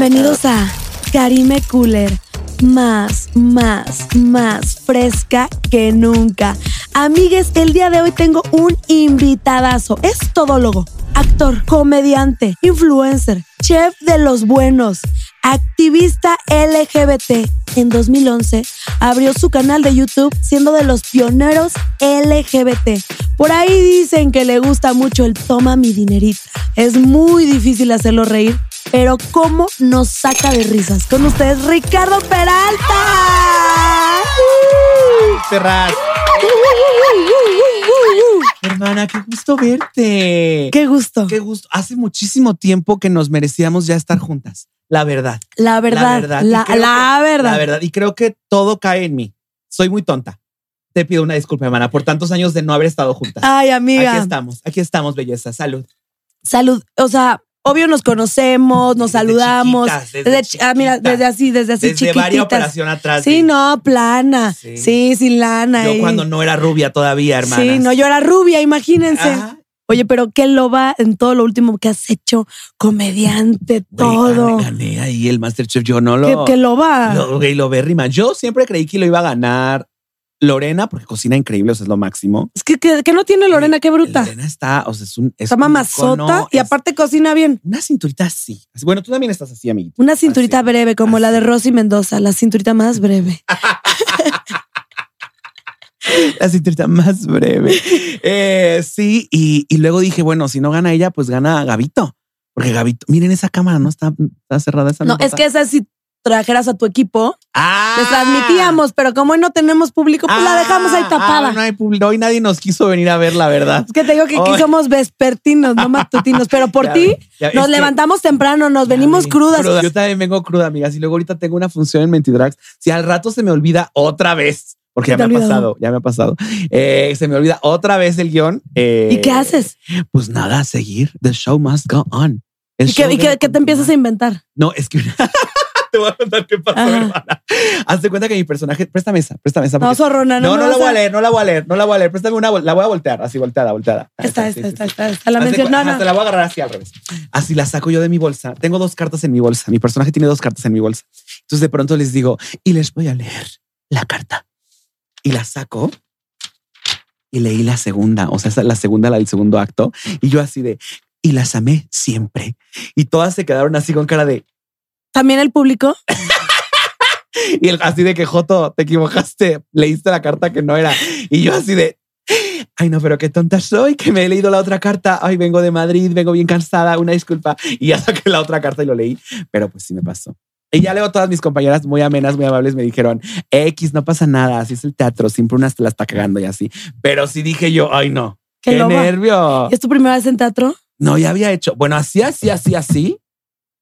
Bienvenidos a Karime Cooler. Más, más, más fresca que nunca. Amigues, el día de hoy tengo un invitadazo. Es todólogo, actor, comediante, influencer, chef de los buenos, activista LGBT. En 2011 abrió su canal de YouTube siendo de los pioneros LGBT. Por ahí dicen que le gusta mucho el toma mi dinerita. Es muy difícil hacerlo reír, pero cómo nos saca de risas. Con ustedes, Ricardo Peralta. Ferraz. Hermana, qué gusto verte. Qué gusto. Qué gusto. Hace muchísimo tiempo que nos merecíamos ya estar juntas. La verdad. La verdad. La verdad. La, que- verdad. La verdad. Y creo que todo cae en mí. Soy muy tonta. Te pido una disculpa, hermana, por tantos años de no haber estado juntas. Ay, amiga. Aquí estamos, aquí estamos, belleza. Salud. Salud. O sea, obvio nos conocemos, nos Desde saludamos. chiquitas, desde Desde ah, mira, desde así, desde así Desde varias operación atrás. Sí, de- no, plana. Sí, Sí. sin lana. Yo y- cuando no era rubia todavía, hermana. Sí, no, yo era rubia, imagínense. Ajá. Oye, pero qué loba en todo lo último que has hecho, comediante, Güey, todo. gané, gané ahí el Masterchef. Yo no lo. ¿Qué, qué loba? Lo, güey, lo bérrima. Yo siempre creí que lo iba a ganar Lorena porque cocina increíble, o sea, es lo máximo. Es que, que, que no tiene Lorena, qué bruta. Lorena está, o sea, es un. es Está un mamazota icono, y es aparte cocina bien. Una cinturita así. Bueno, tú también estás así, amiguito. Una cinturita Así. breve, como la de. Rosy Mendoza, la cinturita más breve. La cinturita más breve. Eh, sí, y, y luego dije, bueno, si no gana ella, pues gana Gabito. Porque Gabito, miren esa cámara, no está, está cerrada esa. No, es que esa si trajeras a tu equipo, ah, les transmitíamos, pero como hoy no tenemos público, pues la Ah, dejamos ahí tapada. ah, no hay público. Hoy nadie nos quiso venir a ver, la verdad. Es que te digo que aquí somos vespertinos, no matutinos, pero por ti nos que- levantamos temprano, nos venimos crudas. cruda. Yo también vengo cruda, amigas. Y luego ahorita tengo una función en Mentidrags. Si al rato se me olvida otra vez, porque ¿Qué ya me ha pasado, ya me ha pasado. eh, se me olvida otra vez el guion. eh, ¿Y qué haces? Pues nada, seguir. The show must go on. El ¿Y qué, show y qué- debe qué te empiezas a inventar? No, es que te voy a contar qué pasó, Ajá. hermana. Hazte cuenta que mi personaje, préstame esa, préstame esa. No, zorrona, no, no, no, la voy a leer, no la voy a leer, no la voy a leer. Préstame una, la voy a voltear, así volteada, volteada. Sí, esta, sí. esta, esta, la no. Te la voy a agarrar así al revés. Así la saco yo de mi bolsa. Tengo dos cartas en mi bolsa. Mi personaje tiene dos cartas en mi bolsa. Entonces de pronto les digo, y les voy a leer la carta. Y la saco y leí la segunda, o sea, la segunda, la del segundo acto. Y yo así de, y las amé siempre. Y todas se quedaron así con cara de, También el público. y el- así de que Joto, te equivocaste, leíste la carta que no era. Y yo así de, ay no, pero qué tonta soy, que me he leído la otra carta. Ay, vengo de Madrid, vengo bien cansada, una disculpa. Y ya saqué la otra carta y lo leí, pero pues sí me pasó. Y ya luego todas mis compañeras muy amenas, muy amables me dijeron, X, no pasa nada, así es el teatro, siempre una te la está cagando y así. Pero sí dije yo, ay no, Qué qué, nervio. ¿Es tu primera vez en teatro? No, ya había hecho, bueno, así, así, así, así.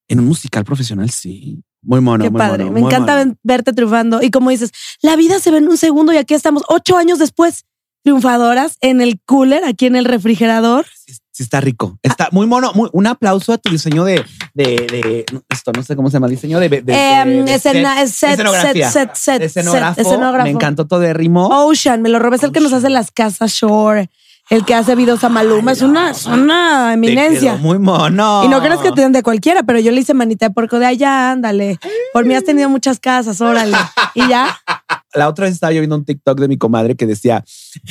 En un musical profesional, sí. Muy mono, Qué muy padre. mono, Me muy encanta mono. verte triunfando. Y como dices, la vida se ve en un segundo y aquí estamos ocho años después, triunfadoras en el cooler, aquí en el refrigerador. Sí, sí está rico. Está muy mono. Muy, un aplauso a tu diseño de, de, de- esto no sé cómo se llama, diseño de, de, de- Em, escena- set, es set, escenografía. set, set, set, set, escenógrafo. Me encantó todo de ritmo. Ocean, me lo robé, es el que nos hace las casas Shore, el que hace videos a Maluma, es una, es una Te eminencia. quedó muy mono. Y no crees que te den de cualquiera, pero yo le hice manita de porco de allá, ándale. Por mí has tenido muchas casas, órale. Y ya, La otra vez estaba yo viendo un TikTok de mi comadre que decía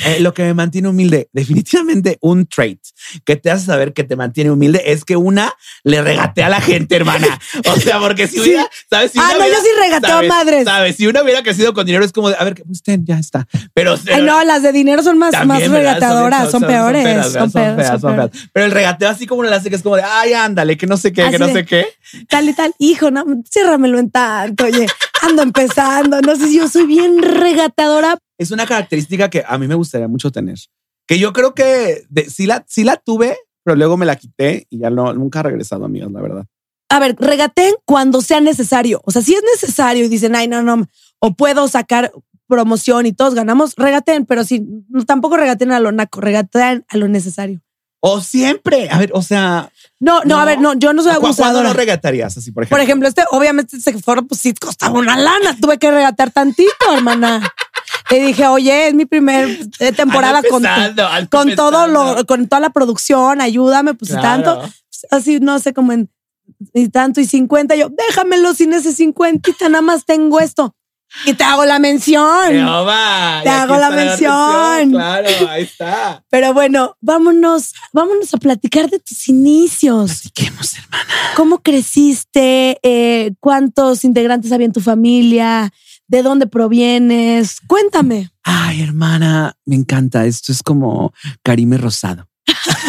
eh, lo que me mantiene humilde. Definitivamente un trait que te hace saber que te mantiene humilde es que una le regatea a la gente, hermana. O sea, porque si hubiera, ¿sabes? Si Ah, una no, yo hubiera- sí regateo a ¿sabes? madres. ¿Sabes? Si una hubiera crecido con dinero es como de, a ver, que pues ya está. Pero, ay no, las de dinero son más, También, más ¿verdad? regateadoras, son, peores. feas, Son, peores, feas, son feas. Pero el regateo así como le hace que es como de, ay, ándale, que no sé qué, Así que no de- sé qué. Tal y tal. Hijo, no, ciérramelo en tanto, oye. Ando empezando. No sé si yo soy bien regatadora. Es una característica que a mí me gustaría mucho tener. Que yo creo que de- sí, la, sí la tuve, pero luego me la quité y ya no, nunca ha regresado, amigas, la verdad. A ver, regateen cuando sea necesario. O sea, si es necesario y dicen, ay, no, no, o puedo sacar promoción y todos ganamos, regateen, pero si tampoco regateen a lo naco, regateen a lo necesario. O siempre. A ver, o sea. No, no, No. a ver, no, yo no soy ¿cu- ¿Cuándo abusadora. no regatarías así, por ejemplo? Por ejemplo, este, obviamente, este foro, pues sí costaba una lana. Tuve que regatear tantito, hermana. Le dije, oye, es mi primer eh, temporada con, con todo lo, con toda la producción, ayúdame, pues Claro. tanto. Así, no sé, como en y tanto y 50. Yo, déjamelo sin ese 50, nada más tengo esto. Y te hago la mención. Jehová, Te hago la mención. Claro, ahí está. Pero bueno, vámonos, vámonos a platicar de tus inicios. Platiquemos, hermana. ¿Cómo creciste? Eh, ¿Cuántos integrantes había en tu familia? ¿De dónde provienes? Cuéntame. Ay, hermana, me encanta. Esto es como Karime Rosado.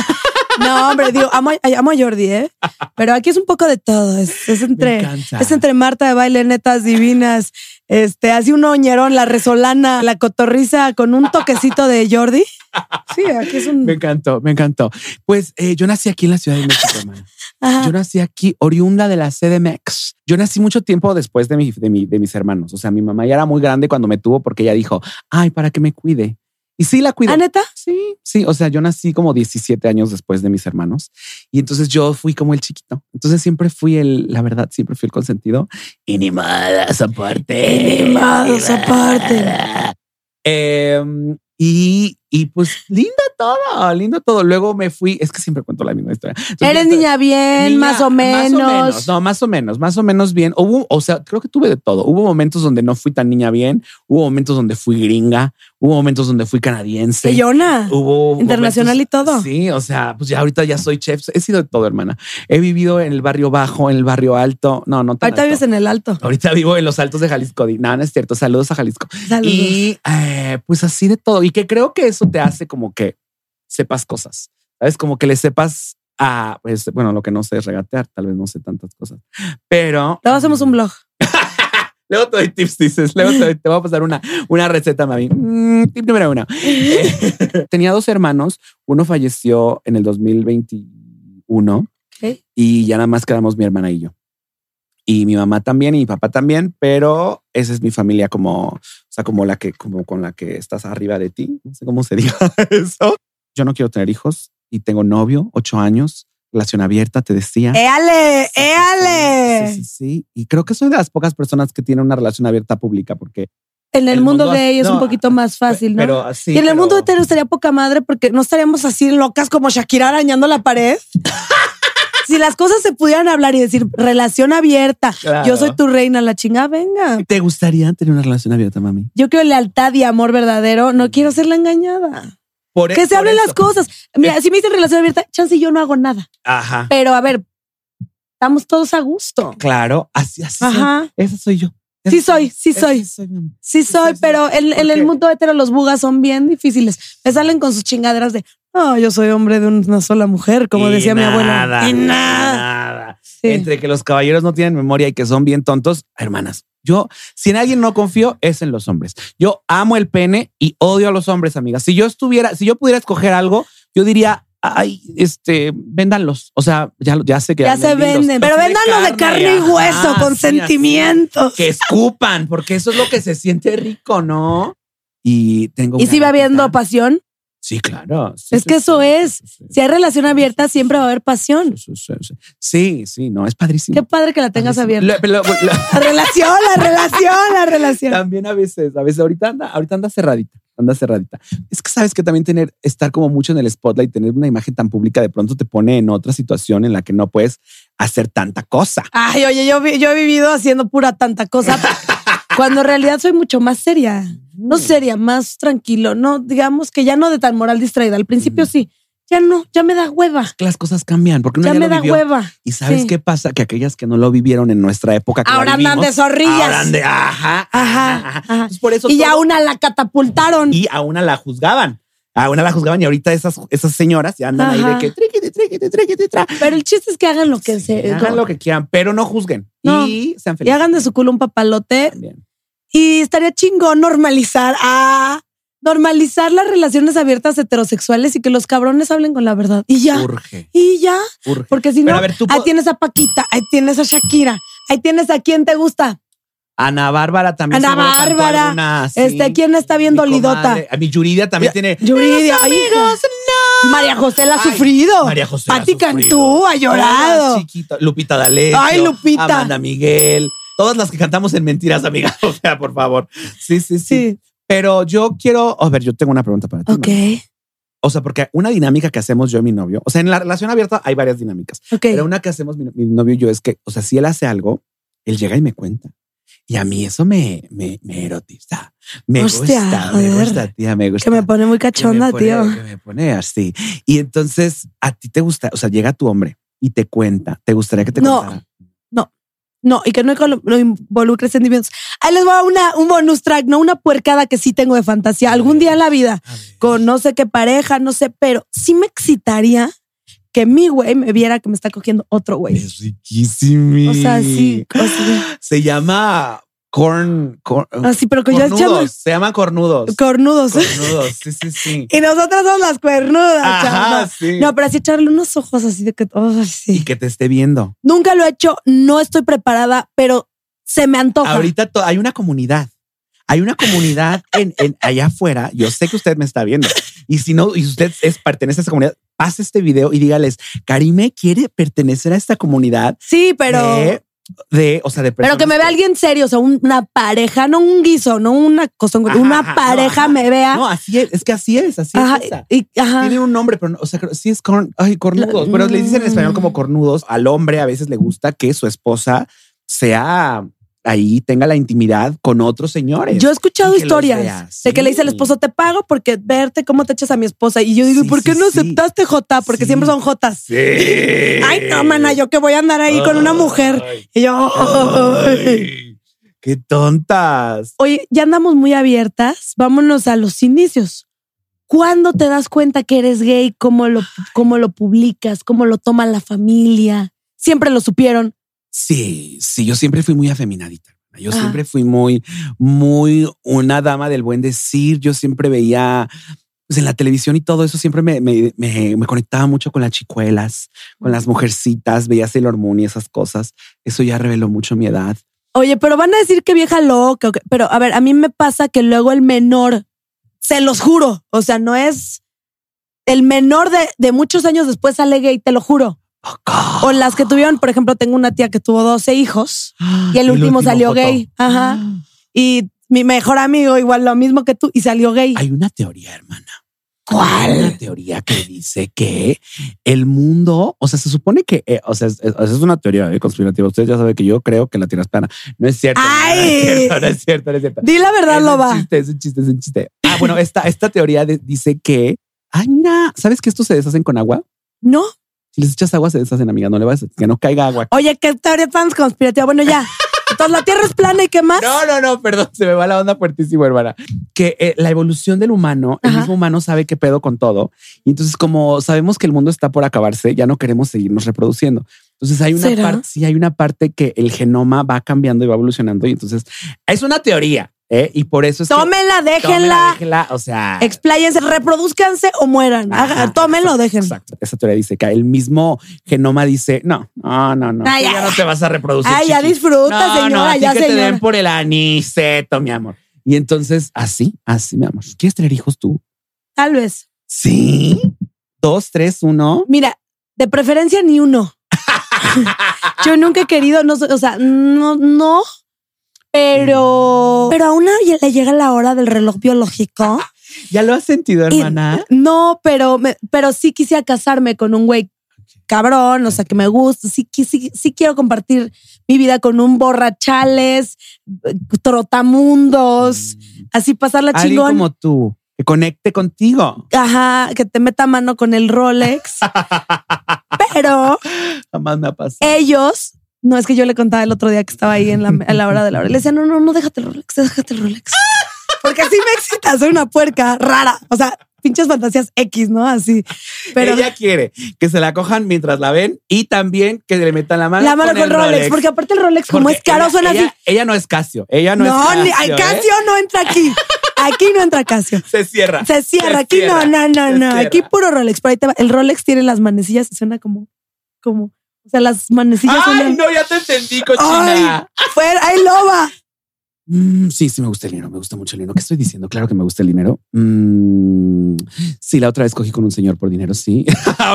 No, hombre, digo, amo, a- amo a Jordi, ¿eh? Pero aquí es un poco de todo. Es, entre, es entre Marta de baile, netas divinas, este, así un oñerón, la resolana, la cotorriza con un toquecito de Jordi. Sí, aquí es un. Me encantó, me encantó. Pues eh, yo nací aquí en la Ciudad de México, hermana. Ajá. Yo nací aquí, oriunda de la CDMX. Yo nací mucho tiempo después de, mi, de, mi- de mis hermanos. O sea, mi mamá ya era muy grande cuando me tuvo porque ella dijo, ay, para que me cuide. Y sí la cuidó. ¿Ah, neta? Sí, sí. O sea, yo nací como 17 años después de mis hermanos y entonces yo fui como el chiquito. Entonces siempre fui el, la verdad, siempre fui el consentido. Y ni más aparte. Ni más aparte. Em, y, y pues lindo todo, lindo todo. Luego me fui, es que siempre cuento la misma historia. Entonces, Eres niña bien, Niña, más o menos. No, más o menos, más o menos bien. Hubo, o sea, creo que tuve de todo. Hubo momentos donde no fui tan niña bien, hubo momentos donde fui gringa, hubo momentos donde fui canadiense. Yona. Hubo Internacional momentos- y todo. Sí, o sea, pues ya ahorita ya soy chef. He sido de todo, hermana. He vivido en el barrio bajo, en el barrio alto. No, no tan Ahorita alto. vives en el alto. Ahorita vivo en los altos de Jalisco. No, no es cierto. Saludos a Jalisco. Saludos. Y eh, pues así de todo. Y que creo que eso te hace como que sepas cosas. ¿Sabes? Como que le sepas a, pues, bueno, lo que no sé es regatear. Tal vez no sé tantas cosas. Pero Luego hacemos un blog. luego te doy tips, dices. Luego te, doy- te voy a pasar una, una receta, mami. Mm, tip número uno. Eh, Tenía dos hermanos. Uno falleció en el 2021 Ok. y ya nada más quedamos mi hermana y yo. Y mi mamá también y mi papá también, pero esa es mi familia como, o sea, como la que, como con la que estás arriba de ti. No sé cómo se diga eso. Yo no quiero tener hijos y tengo novio, ocho años, relación abierta, te decía. ¡Éale! Sí, sí, ¡Éale! Sí, sí, sí. Y creo que soy de las pocas personas que tienen una relación abierta pública porque En el, El mundo, mundo gay es no, un poquito más fácil, ¿no? Pero así. y en el mundo hetero estaría poca madre porque no estaríamos así locas como Shakira arañando la pared. si las cosas se pudieran hablar y decir relación abierta, Claro. yo soy tu reina, la chingada, venga. ¿Te gustaría tener una relación abierta, mami? Yo quiero lealtad y amor verdadero, no quiero ser la engañada. Por Que se hablen eso. las cosas. Mira, si me dicen relación abierta, chance yo no hago nada. Ajá. Pero a ver, estamos todos a gusto. Claro, así, así. soy. Ajá. Esa soy yo. Esa Sí soy, sí soy. Sí soy, pero en, en ¿Por el mundo hetero los bugas son bien difíciles. Me salen con sus chingaderas de, no, yo soy hombre de una sola mujer, como Y decía mi abuela. nada, Y nada. nada. Sí. Entre que los caballeros no tienen memoria y que son bien tontos, hermanas. Yo, si en alguien no confío, es en los hombres. Yo amo el pene y odio a los hombres, amigas. Si yo estuviera, si yo pudiera escoger algo, yo diría, ay, este, véndanlos. O sea, ya, ya sé que Ya se venden, pero véndanlos de carne y ajá, hueso, con sí, sentimientos. que escupan, porque eso es lo que se siente rico, ¿no? Y tengo. Y si va habiendo pasión, Sí, claro. Sí, Es sí, que eso es. si hay relación abierta, siempre va a haber pasión. Sí, sí, no, es padrísimo. Qué padre que la tengas abierta. La relación, la relación, la relación. también a veces, a veces, ahorita anda, ahorita anda cerradita, anda cerradita. Es que sabes que también tener, estar como mucho en el spotlight, tener una imagen tan pública, de pronto te pone en otra situación en la que no puedes hacer tanta cosa. Ay, oye, yo, yo he vivido haciendo pura tanta cosa cuando en realidad soy mucho más seria. No Mm. seria, más tranquilo. No, digamos que ya no de tan moral distraída. Al principio sí. Ya no, ya me da hueva. Que las cosas cambian, porque uno Ya ya, me lo da vivió. hueva. Y sabes Sí. qué pasa? Que aquellas que no lo vivieron en nuestra época, que Ahora andan de zorrillas. ahora andan de- ajá, Ajá, por eso Y todo- una la catapultaron. y a una la juzgaban. A una la juzgaban y ahorita esas, esas señoras ya andan ahí de que triquiti, triquiti, triquiti, tra. Pero el chiste es que hagan lo que se. hagan lo que quieran, pero no juzguen No. y sean y felices. hagan de su culo un papalote. También. Y estaría chingón normalizar a normalizar las relaciones abiertas heterosexuales y que los cabrones hablen con la verdad. Y ya. Urge, Y ya. urge. Porque si Pero no, a ver, tú ahí tienes a Paquita, ahí tienes a Shakira, ahí tienes a quien te gusta. Ana Bárbara también. Ana Bárbara. alguna, sí. Este, ¿quién está bien Mi dolidota? comadre. A mi Yuridia también tiene. Yuridia, ay, amigos, María José la ha Ay, sufrido. María José. Pati. Cantú ha llorado. Lupita D'Alessio. Ay, Lupita. Amanda Miguel. Todas las que cantamos en mentiras, amiga. O sea, por favor. Sí, sí, sí. Sí. Pero yo quiero. A ver, yo tengo una pregunta para ti. Ok. O sea, porque una dinámica que hacemos yo y mi novio, o sea, en la relación abierta hay varias dinámicas, Ok. pero una que hacemos mi, mi novio y yo es que, o sea, si él hace algo, él llega y me cuenta. Y a mí eso me, me, me erotiza. Me Hostia, gusta, me gusta, tía, me gusta. que me pone muy cachonda, pone- tío. Que me pone así. Y entonces a ti te gusta, o sea, llega tu hombre y te cuenta. ¿Te gustaría que te No. contara? No, y que no involucre sentimientos. Ahí les voy a una, un bonus track, no una puercada que sí tengo de fantasía. Algún día en la vida, con no sé qué pareja, no sé, pero sí me excitaría que mi güey me viera que me está cogiendo otro güey. Es riquísimo. O sea, sí, o sea, Se llama corn, corn así, pero que yo echando cornudos. Se llaman cornudos. cornudos. cornudos. Sí, sí, sí. y nosotras somos las cuernudas, Ajá, sí. No, pero así echarle unos ojos así de que, ay, sí. Y que te esté viendo. Nunca lo he hecho, no estoy preparada, pero se me antoja. Ahorita hay una comunidad. Hay una comunidad en, en- allá afuera. Yo sé que usted me está viendo. Y si no, y usted es, pertenece a esa comunidad, pase este video y dígales, Karime quiere pertenecer a esta comunidad Sí, pero. de, de, o sea, de Pero que me vea alguien serio, o sea, una pareja, no un guiso, no una cosa, Ajá, una ajá, pareja me vea. No, así es, es que así es, así ajá, es. esa. y. Tiene un nombre, pero no, o sea, sí es corn, ay, cornudos, La- pero le dicen en español mm. como cornudos. Al hombre a veces le gusta que su esposa sea ahí, tenga la intimidad con otros señores. Yo he escuchado historias de que le dice sí. esposo, te pago porque verte cómo te echas a mi esposa. Y yo digo, Sí, ¿y por qué sí, no aceptaste J? Porque Sí. siempre son Jotas. Sí. Ay, no, mana, yo que voy a andar ahí con una mujer. Ay, Y yo, ay, qué tontas. oye, ya andamos muy abiertas. Vámonos a los inicios. ¿Cuándo te das cuenta que eres gay? ¿Cómo lo, cómo lo publicas? ¿Cómo lo toma la familia? Siempre lo supieron. Sí, sí, yo siempre fui muy afeminadita. Yo siempre fui muy, muy una dama del buen decir. Yo siempre veía pues, en la televisión y todo eso, siempre me, me, me- me conectaba mucho con las chicuelas, con las mujercitas, veía Sailor Moon y esas cosas. Eso ya reveló mucho mi edad. Oye, pero van a decir que vieja loca. Pero a ver, a mí me pasa que luego el menor, se los juro, o sea, no es el menor de, de muchos años después sale gay, te lo juro. O las que tuvieron, por ejemplo, tengo una tía que tuvo 12 hijos y el último salió foto. gay. Ajá. y mi mejor amigo, igual lo mismo que tú, y salió gay. Hay una teoría, hermana. Hay una teoría que dice que el mundo, o sea, se supone que, eh, o sea, es, es- es una teoría eh, conspirativa. Ustedes ya saben que yo creo que la tierra es plana. No es cierto. ¡Ay! No es cierto, no es cierto, no es cierto. Di la verdad, es Loba. un chiste, es un chiste, es un chiste. Ah, bueno, esta, esta teoría de- dice que, ay, mira, ¿sabes que estos se deshacen con agua? No. Les echas agua, se deshacen, amiga. No le vas a que no caiga agua. Oye, qué teoría tan conspirativa. Bueno, ya. Entonces la tierra es plana y qué más. No, no, no, perdón, se me va la onda fuertísimo, hermana. Que eh, la evolución del humano, el mismo humano sabe qué pedo con todo. Y entonces, como sabemos que el mundo está por acabarse, ya no queremos seguirnos reproduciendo. Entonces hay una parte, sí, hay una parte que el genoma va cambiando y va evolucionando. Y entonces es una teoría, ¿eh? Y por eso es que- Tómenla, tómenla, déjenla. déjenla, o sea. Expláyense, reproduzcanse o mueran. Ajá, tómenlo, exacto, dejen. Exacto. Esa teoría dice que el mismo genoma dice, no, no, no, no. Ay, ya no te vas a reproducir. Ay, ya disfruta, no, señora, no, a ti ya que te señora. den por el aniceto, mi amor. Y entonces, así, así, mi amor. ¿Quieres tener hijos tú? Tal vez. Sí. Dos, tres, uno. Mira, de preferencia ni uno. Yo nunca he querido, no, o sea, no, no, pero, pero a una ya le llega la hora del reloj biológico. ¿Ya lo has sentido, Y- hermana? no, pero, me- pero sí quisiera casarme con un güey cabrón, o sea, que me gusta. Sí, sí, sí quiero compartir mi vida con un borrachales, trotamundos, así pasarla Alguien chingón. como tú, que conecte contigo. Ajá, que te meta mano con el Rolex. pero Jamás me ha pasado. ellos, no es que yo le contaba el otro día que estaba ahí en la, a la hora de la hora. Le decía, no, no, no, déjate el Rolex, déjate el Rolex. Porque así me excita, soy una puerca rara. O sea, pinches fantasías X, ¿no? Así. Pero Ella quiere que se la cojan mientras la ven y también que le metan la mano la mano con, el Rolex, porque aparte el Rolex, como Porque es caro, ella- suena ella, así. Ella no es Casio. Ella no, No, es Casio. ¿eh? Casio no entra aquí. Aquí no entra Casio. Se cierra. Se cierra. Se aquí cierra, no, no, no, no. Aquí puro Rolex. Pero ahí te va. El Rolex tiene las manecillas y suena como, como, o sea, las manecillas Ay, no, ya te entendí, Ay, cochina. fue, ay, loba. Mm, sí, sí me gusta el dinero, me gusta mucho el dinero. ¿Qué estoy diciendo? Claro que me gusta el dinero. Mm, sí, la otra vez cogí con un señor por dinero, sí.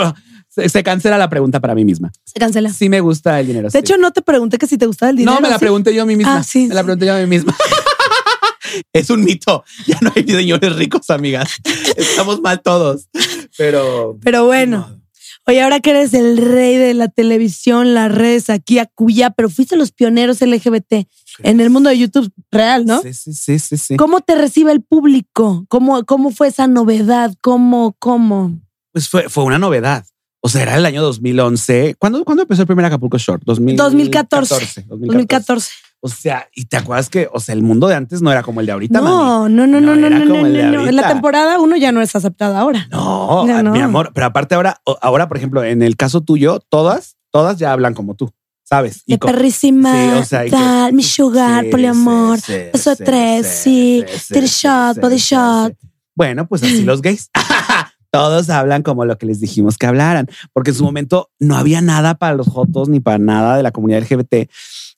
se, se cancela la pregunta para mí misma. Se cancela. Sí me gusta el dinero. De hecho, no te pregunté que si te gustaba el dinero. no, me la ¿sí? pregunté yo a mí misma. Ah, sí, me la pregunté yo a mí misma. es un mito. Ya no hay señores ricos, amigas. Estamos mal todos. Pero. Pero bueno. no. Oye, ahora que eres el rey de la televisión, las redes aquí, acuya, pero fuiste los pioneros LGBT en el mundo de YouTube real, ¿no? Sí, sí, sí, sí. sí. ¿Cómo te recibe el público? ¿Cómo, cómo fue esa novedad? ¿Cómo, cómo? Pues fue, fue una novedad. O sea, era el año 2011. ¿Cuándo, ¿cuándo empezó el primer Acapulco Short? 2014. 2014. 2014. O sea, y te acuerdas que, o sea, el mundo de antes no era como el de ahorita, mami. No, no, no, no, No, no, no, no, como el de no, no. En la temporada uno ya no es aceptada ahora. No, no. mi amor. Pero aparte ahora, ahora, por ejemplo, en el caso tuyo, todas, todas ya hablan como tú, ¿sabes? De Y perrísima, Sí, o sea, y que- tal, mi sugar, Sí, poliamor, sí, sí, tres, sí, titty shot, body shot. Bueno, pues así los gays. Todos hablan como lo que les dijimos que hablaran, porque en su momento no había nada para los jotos ni para nada de la comunidad LGBT.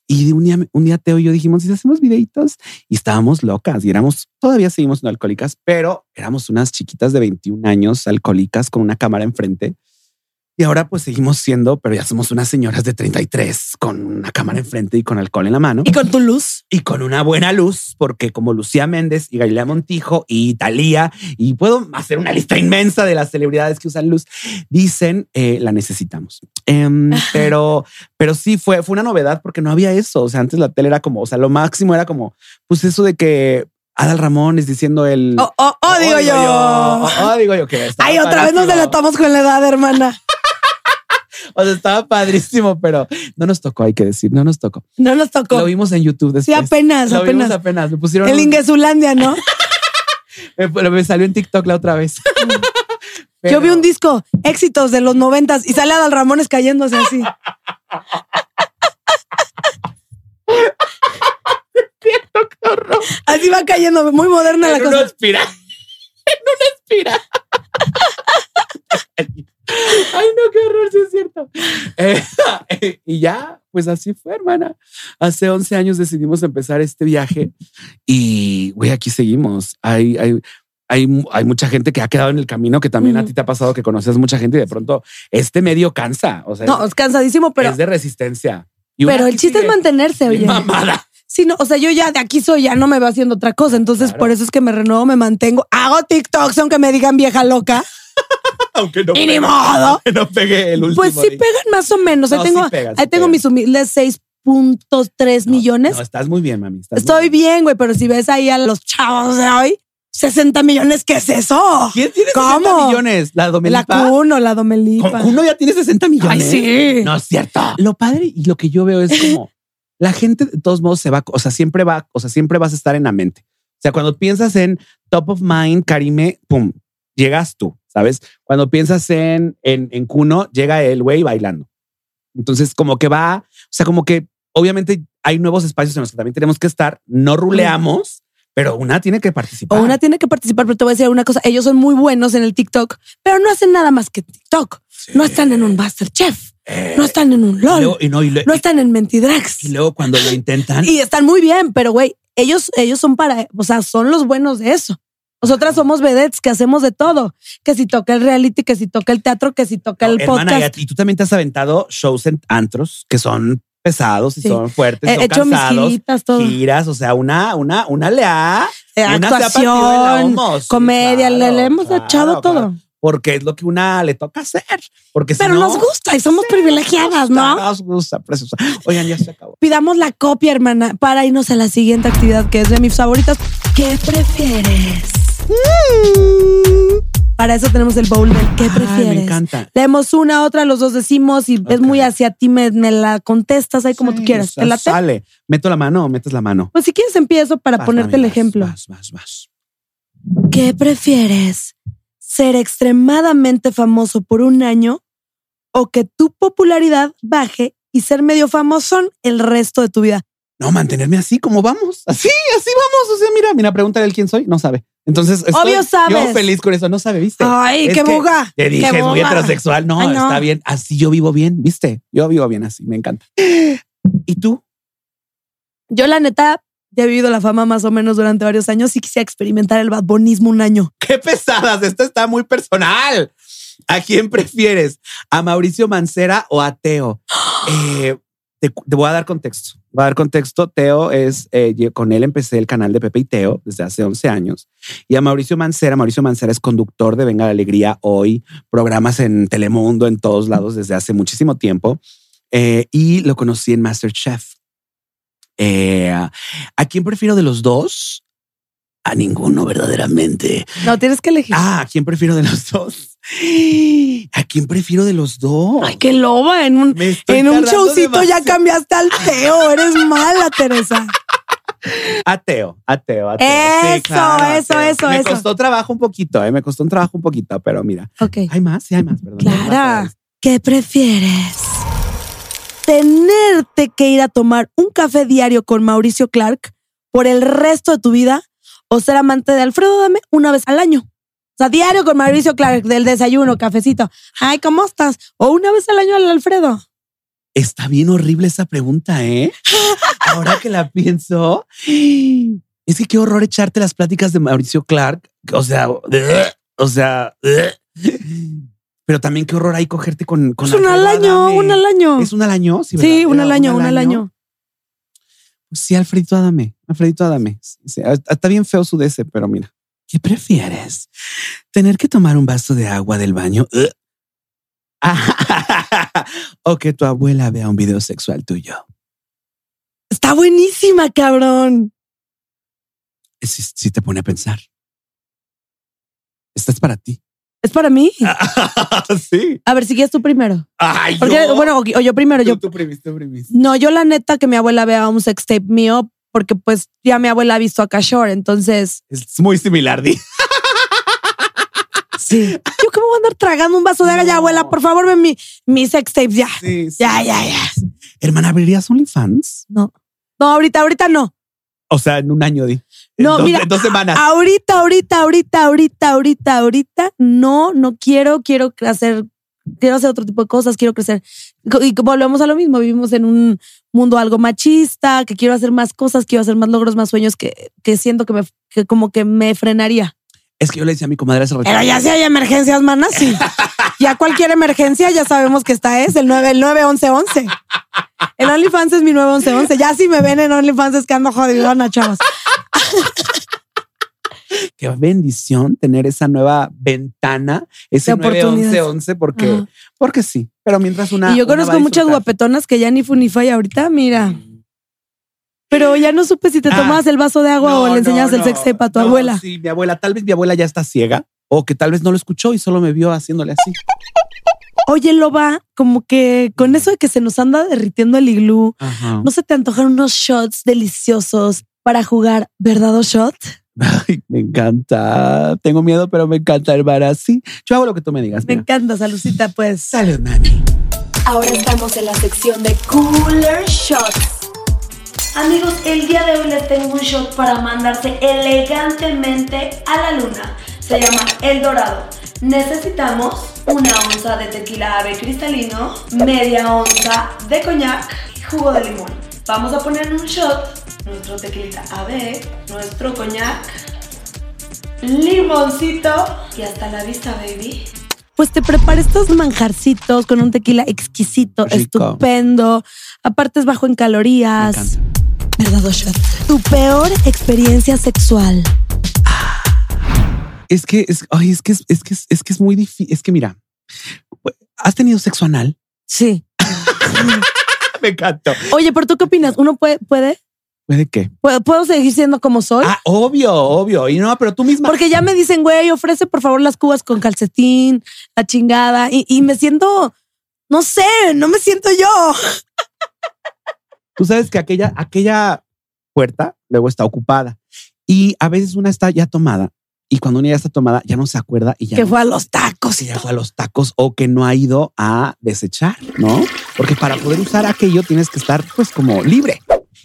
Y de un día, un día Teo y yo dijimos, ¿y si hacemos videitos? Y estábamos locas y éramos, todavía seguimos siendo alcohólicas, pero éramos unas chiquitas de 21 años alcohólicas con una cámara enfrente. Y ahora pues seguimos siendo, pero ya somos unas señoras de 33 con una cámara enfrente y con alcohol en la mano Y con tu luz. y con una buena luz, porque como Lucía Méndez y Galilea Montijo y Talía, y puedo hacer una lista inmensa de las celebridades que usan luz, dicen eh, la necesitamos. Em, pero, pero sí fue, fue una novedad porque no había eso. O sea, antes la tele era como, o sea, lo máximo era como, pues eso de que Adal Ramones diciendo el. Oh, oh, oh, digo yo. Oh, oh, digo yo que Ay, otra vez nos delatamos con la edad, hermana. O sea, estaba padrísimo, pero no nos tocó, hay que decir, no nos tocó. No nos tocó. Lo vimos en YouTube después. Sí, apenas, Lo vimos apenas. apenas. Me pusieron. El un- ¿no? Me, pero me salió en TikTok la otra vez. Yo vi un disco, éxitos de los noventas, y sale Adal Ramones cayéndose así. Así va cayendo, muy moderna la en una cosa. espira. En una espira. Ay, no, qué horror, sí es cierto. Eh, y ya, pues así fue, hermana. Hace 11 años decidimos empezar este viaje y, güey, aquí seguimos. Hay, hay, hay, hay mucha gente que ha quedado en el camino, que también a Ujú. ti te ha pasado que conoces mucha gente y de pronto este medio cansa. O sea, No, es cansadísimo, pero, es de resistencia. Y pero el chiste es mantenerse, oye. Mamada. Sí, no, o sea, yo ya de aquí soy, ya no me veo haciendo otra cosa. Entonces, Claro. por eso es que me renuevo, me mantengo. Hago TikToks, aunque me digan vieja loca. Aunque no, Y ni modo. no pegue el último. Pues sí pegan más o menos. No, ahí tengo, sí pegan, sí ahí tengo pegan. mis humildes 6.3 No, millones. No, estás muy bien, mami. Estoy bien, güey, pero si ves ahí a los chavos de hoy, 60 millones, ¿qué es eso? ¿Quién tiene ¿Cómo? 60 millones? ¿La La Domelipa? Cuno, la Domelipa. Cuno ya tiene 60 millones. Ay, sí. No es cierto. Lo padre y lo que yo veo es como la gente de todos modos se va, o sea, siempre va, o sea, siempre vas a estar en la mente. O sea, cuando piensas en top of mind, Karime, pum, llegas tú, ¿sabes? Cuando piensas en, en, en Kuno, llega el güey bailando. Entonces, como que va, o sea, como que obviamente hay nuevos espacios en los que también tenemos que estar, no ruleamos, pero una tiene que participar. O una tiene que participar, pero te voy a decir una cosa. Ellos son muy buenos en el TikTok, pero no hacen nada más que TikTok. No están en un Masterchef. Eh, No están en un y LOL. luego, y no, y le- No están en Mentidrags. y luego cuando lo intentan, Y están muy bien, pero güey, ellos, ellos son para, o sea, son los buenos de eso. Nosotras somos vedettes que hacemos de todo. Que si toca el reality, que si toca el teatro, que si toca No, el hermana, podcast. y tú también te has aventado shows en antros que son pesados y Sí. son fuertes, He son hecho mis cansados, giritas, todo. giras, o sea, una, una, una lea, Eh, una se ha en la actuación, comedia, le, claro, le hemos claro, echado todo. porque es lo que una le toca hacer, porque si Pero no- nos gusta y somos Sí, privilegiadas, nos gusta, ¿no? Nos gusta, preciosa. Oigan, ya se acabó. Pidamos la copia, hermana, para irnos a la siguiente actividad que es de mis favoritas. ¿Qué prefieres? Para eso tenemos el bowl del ¿qué Ay, prefieres? me encanta. Leemos una, otra, los dos decimos y es muy hacia ti, me, me la contestas ahí como Sí, tú quieras. o sea, ¿Te? Sale. ¿Meto la mano o metes la mano? Pues si quieres empiezo para Vas, ponerte mami, el vas, ejemplo. Vas, vas, vas. ¿Qué prefieres? ¿Ser extremadamente famoso por un año o que tu popularidad baje y ser medio famosón el resto de tu vida? No, mantenerme así como vamos. Así, así vamos. O sea, mira, mira, pregúntale el quién soy. No sabe. Entonces, estoy Obvio sabes. yo feliz con eso. No sabe, ¿viste? Ay, Es qué que buga. Te dije, qué es muy heterosexual. No, Ay, no. está bien. Así yo vivo bien, ¿viste? Yo vivo bien así. Me encanta. ¿Y tú? Yo, la neta, ya he vivido la fama más o menos durante varios años y quisiera experimentar el badbonismo un año. Qué pesadas. Esto está muy personal. ¿A quién prefieres? ¿A Mauricio Mancera o a Teo? Eh, te, te voy a dar contexto. Voy a dar contexto. Teo es, eh, yo- con él empecé el canal de Pepe y Teo desde hace 11 años. Y a Mauricio Mancera, Mauricio Mancera es conductor de Venga la Alegría hoy, programas en Telemundo, en todos lados desde hace muchísimo tiempo. Eh, y lo conocí en Masterchef. Eh, ¿A quién prefiero de los dos? A ninguno verdaderamente. No, tienes que elegir. Ah, ¿a quién prefiero de los dos? ¿A quién prefiero de los dos? Ay, qué loba. En un, Me en un showcito ya cambiaste al Teo. Eres mala, Teresa. Ateo, ateo, ateo. Eso, eso, eso, Me eso. costó trabajo un poquito, eh, me costó un trabajo un poquito, pero mira. Ok. Hay más, sí hay más, perdón. más Clara. ¿qué prefieres? ¿Tenerte que ir a tomar un café diario con Mauricio Clark por el resto de tu vida o ser amante de Alfredo Dame una vez al año? O sea, diario con Mauricio Clark del desayuno, cafecito. Ay, ¿cómo estás? O una vez al año al Alfredo. Está bien horrible esa pregunta, ¿eh? Ahora que la pienso, es que qué horror echarte las pláticas de Mauricio Clark. O sea, o sea, pero también qué horror ahí cogerte con, con Es una al año, una al año. ¿Es una al año? Sí, Sí, una al año, una al año. Pues sí, Alfredito Adame, Alfredito Adame. Sí, Está bien feo su DC, pero mira. ¿Qué prefieres? ¿Tener que tomar un vaso de agua del baño? O que tu abuela vea un video sexual tuyo. Está buenísima, cabrón. Si, si te pone a pensar. Esta es para ti. Es para mí. sí. A ver, si quieres tú primero. Ay, Porque, yo. bueno, o, o yo primero, yo Tú, primiste, tú. No, yo la neta que mi abuela vea un sex tape mío, porque pues ya mi abuela ha visto a Cashore, entonces Es muy similar, Di. sí. Yo cómo voy a andar tragando un vaso de agua ya, abuela, por favor, ve mi, mi sex tape ya. Sí, sí. Ya, ya, ya. Hermana, ¿abrirías OnlyFans? No. No, ahorita, ahorita no. O sea, en un año, Di. En No, dos- mira, En dos semanas. Ahorita, ahorita, ahorita, ahorita, ahorita, ahorita, no, no quiero, quiero hacer, quiero hacer otro tipo de cosas, quiero crecer. Y volvemos a lo mismo, vivimos en un mundo algo machista, que quiero hacer más cosas, quiero hacer más logros, más sueños que, que siento que me, que como que me frenaría. Es que yo le decía a mi comadre hace ratito. Pero ya si hay emergencias, manas, sí. Ya cualquier emergencia ya sabemos que esta es el 9, el 91111. El OnlyFans es mi 91111. Ya si me ven en OnlyFans es que ando jodidona, chavos. Qué bendición tener esa nueva ventana, ese De oportunidades. 911 porque, Ajá. Porque sí. Pero mientras una. y yo una conozco muchas guapetonas que ya ni funify ahorita, mira. Pero ya no supe si te Ah. tomabas el vaso de agua No, o le enseñabas no, el sex tape a tu No, abuela. Sí, mi abuela. Tal vez mi abuela ya está ciega o que tal vez no lo escuchó y solo me vio haciéndole así. Oye, Loba, como que con eso de que se nos anda derritiendo el iglú, Ajá. ¿no se te antojan unos shots deliciosos para jugar verdad o shot? Ay, me encanta. Tengo miedo, pero me encanta el bar así. Yo hago lo que tú me digas. Me mira. encanta, Salucita, pues. Salud, mami. Ahora estamos en la sección de Cooler Shots. Amigos, el día de hoy les tengo un shot para mandarse elegantemente a la luna. Se llama El Dorado. Necesitamos una onza de tequila ave cristalino, media onza de coñac y jugo de limón. Vamos a poner un shot nuestro tequilita ave, nuestro coñac, limoncito y hasta la vista, baby. Pues te preparé estos manjarcitos con un tequila exquisito, Rico. estupendo. Aparte es bajo en calorías. Verdad shot. Tu peor experiencia sexual. Es que es, ay, es que es, es que es, es que es muy difícil. Es que mira, ¿has tenido sexo anal? Sí. Me encantó. Oye, pero tú qué opinas? ¿Uno puede, puede? ¿Puede qué? ¿Puedo, puedo seguir siendo como soy? Ah, obvio, obvio. Y no, pero tú misma. Porque ya me dicen, güey, ofrece por favor las cubas con calcetín, la chingada. Y, y me siento, no sé, no me siento yo. Tú sabes que aquella, aquella puerta luego está ocupada y a veces una está ya tomada y cuando una ya está tomada ya no se acuerda y ya que no- fue a los tacos. y ya fue a los tacos o que no ha ido a desechar, ¿no? Porque para poder usar aquello tienes que estar pues como libre.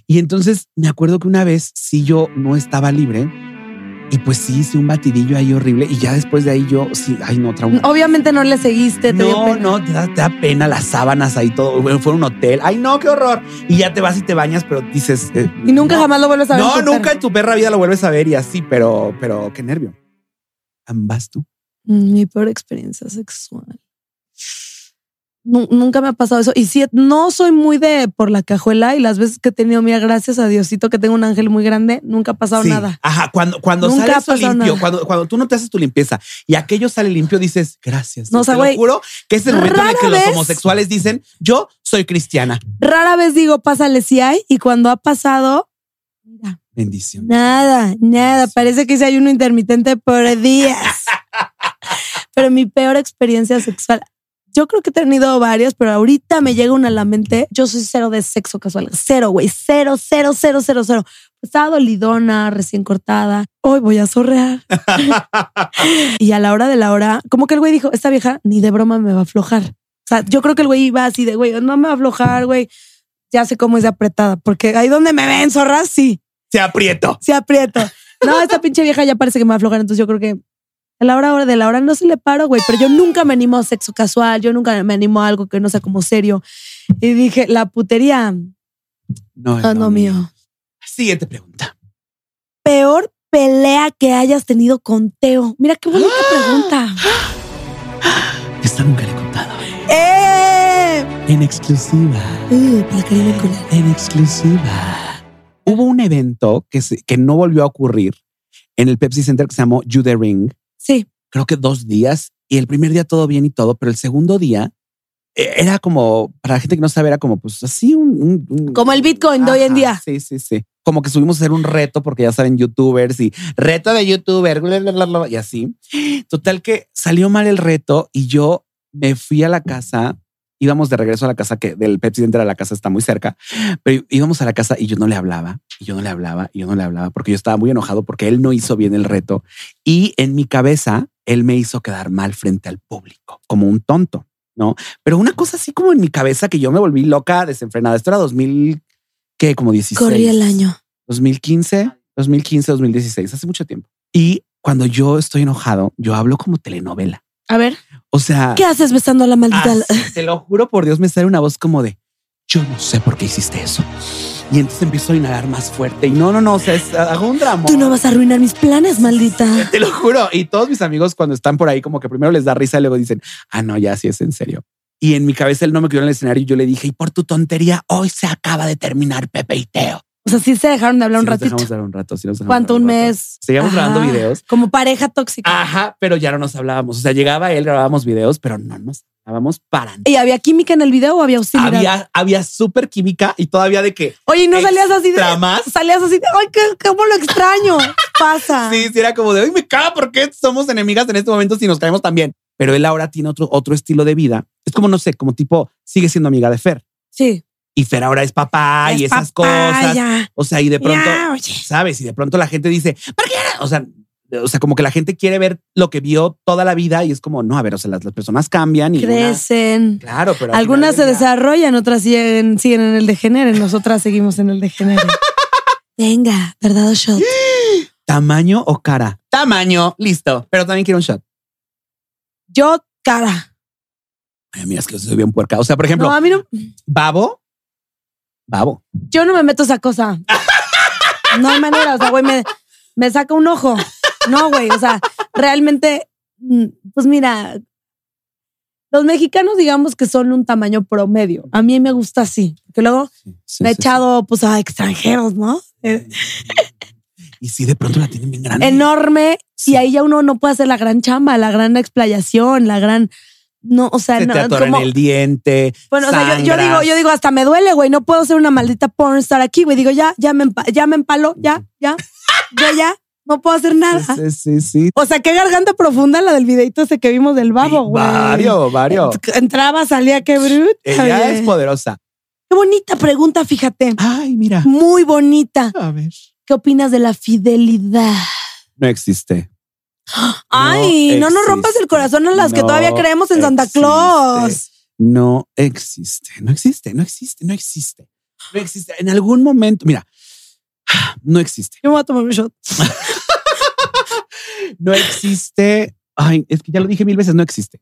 Y entonces me acuerdo que una vez sí yo no estaba libre y pues sí hice un batidillo ahí horrible y ya después de ahí yo sí, ay no, trauma. Obviamente no le seguiste. te No, no, te da, te da pena las sábanas ahí todo. Bueno, fue un hotel. Ay, no, qué horror. Y ya te vas y te bañas, pero dices. eh, Y nunca no. jamás lo vuelves a ver. No, nunca perra. en tu perra vida lo vuelves a ver y así, pero, pero qué nervio. Ambas tú. Mm, Mi peor experiencia sexual. Nu- nunca me ha pasado eso. Y sí, no soy muy de por la cajuela y las veces que he tenido, mira, gracias a Diosito que tengo un ángel muy grande, nunca ha pasado Sí. nada. Ajá, cuando, cuando Nunca sale eso limpio, nada. cuando, cuando tú no te haces tu limpieza y aquello sale limpio, dices, gracias. No, Dios". o sea, Te lo juro que es el momento en el que vez- los homosexuales dicen, yo soy cristiana. Rara vez digo, pásale si hay, y cuando ha pasado, mira, Bendición. nada, nada. Parece que hice ayuno intermitente por días. Pero mi peor experiencia sexual, yo creo que he tenido varias, pero ahorita me llega una a la mente. Yo soy cero de sexo casual, cero, güey, cero, cero, cero, cero, cero. Estaba dolidona, recién cortada. Hoy voy a zorrear. y a la hora de la hora, como que el güey dijo, esta vieja ni de broma me va a aflojar. O sea, yo creo que el güey iba así de, güey, no me va a aflojar, güey. Ya sé cómo es de apretada, porque ahí donde me ven zorras, sí, Se aprieto. sí aprieto. No, esta pinche vieja ya parece que me va a aflojar, entonces yo creo que a la hora hora de la hora no se le paro, güey, pero yo nunca me animo a sexo casual, yo nunca me animo a algo que no sea como serio. Y dije, la putería, No, es lo no mío. Siguiente pregunta. Peor pelea que hayas tenido con Teo. Mira qué bonita pregunta. Esta nunca le he contado. ¡Eh! En exclusiva. Uh, para Karime Cooler. En exclusiva. Hubo un evento que, se- que no volvió a ocurrir en el Pepsi Center que se llamó You the Ring. Sí, Creo que dos días. Y el primer día todo bien y todo, pero el segundo día eh, era como, para la gente que no sabe, era como pues así un... un- un- como el Bitcoin de hoy en día. Sí, sí, sí. Como que subimos a hacer un reto porque ya saben youtubers y reto de youtuber bla, bla, bla, bla, y así. Total que salió mal el reto y yo me fui a la casa. Íbamos de regreso a la casa que del Pepsi Center a la casa está muy cerca, pero íbamos a la casa y yo no le hablaba y yo no le hablaba y yo no le hablaba porque yo estaba muy enojado porque él no hizo bien el reto y en mi cabeza él me hizo quedar mal frente al público como un tonto, no? Pero una cosa así como en mi cabeza que yo me volví loca, desenfrenada. Esto era 2000, que como 16. Corrí el año. 2015, 2015, 2016, hace mucho tiempo. Y cuando yo estoy enojado, yo hablo como telenovela. A ver, O sea, ¿qué haces besando a la maldita? así, te lo juro por Dios, me sale una voz como de yo no sé por qué hiciste eso. Y entonces empiezo a inhalar más fuerte. Y no, no, no, o sea, es- hago un drama. Tú no vas a arruinar mis planes, maldita. Te lo juro. Y todos mis amigos cuando están por ahí, como que primero les da risa y luego dicen, ah, no, ya sí es en serio. Y en mi cabeza él no me quedó en el escenario y yo le dije, y por tu tontería, hoy se acaba de terminar Pepe y Teo. O sea, sí se dejaron de hablar Sí un nos ratito. un rato. sí nos dejamos ¿Cuánto? Un mes. Seguíamos grabando videos. Como pareja tóxica. Ajá, pero ya no nos hablábamos. O sea, llegaba él, grabábamos videos, pero no nos hablábamos para nada. ¿Y había química en el video o había hostilidad? Había, había súper química y todavía de que Oye, ¿y no salías así de. más. Salías así de. Ay, qué, cómo lo extraño. Pasa. Sí, sí, era como de, hoy me caga porque somos enemigas en este momento si nos caemos tan bien. Pero él ahora tiene otro, otro estilo de vida. Es como, no sé, como tipo, sigue siendo amiga de Fer. Sí. Y Fer ahora es papá y Es esas papá, cosas. ya. O sea, y de pronto, Ya, oye. ¿sabes? Y de pronto la gente dice, ¿por qué? O sea, o sea, como que la gente quiere ver lo que vio toda la vida y es como, no, a ver, o sea, las, las personas cambian y una- Crecen. claro, pero al Algunas se desarrollan, otras siguen, siguen en el degenere. Nosotras seguimos en el degenere. Venga, ¿verdad o shot? ¿Tamaño o cara? Tamaño, listo. Pero también quiero un shot. Yo, cara. Ay, mira, es que yo soy bien puerca. O sea, por ejemplo, No, a mí no. babo, babo. Yo no me meto esa cosa. No hay manera. O sea, güey, me, me saca un ojo. No, güey. O sea, realmente, mm, pues mira, los mexicanos digamos que son un tamaño promedio. A mí me gusta así. Que luego Sí, me he sí, echado pues a extranjeros, ¿no? Eh. Y sí, de pronto la tienen bien grande. enorme. Y ahí ya uno no puede hacer la gran chamba, la gran explayación, la gran. No, o sea, Se no, te atora como- en el diente. Bueno, o sea, yo, digo, yo digo, hasta me duele, güey. No puedo ser una maldita pornstar aquí, güey. Digo, ya, ya me, ya me empalo, ya, ya, ya, ya. No puedo hacer nada. Sí, sí, sí. O sea, qué garganta profunda la del videito ese que vimos del babo, Sí, güey. Varios, varios. Entraba, salía, qué bruto. Ella es poderosa. Qué bonita pregunta, fíjate. Ay, mira. Muy bonita. A ver. ¿Qué opinas de la fidelidad? No existe. Ay, no, nos rompas el corazón a las que todavía creemos en Santa. Claus. No existe, no existe, no existe, no existe. No existe. En algún momento, mira, no existe. Yo me voy a tomar un shot. No existe. Ay, es que ya lo dije mil veces, no existe.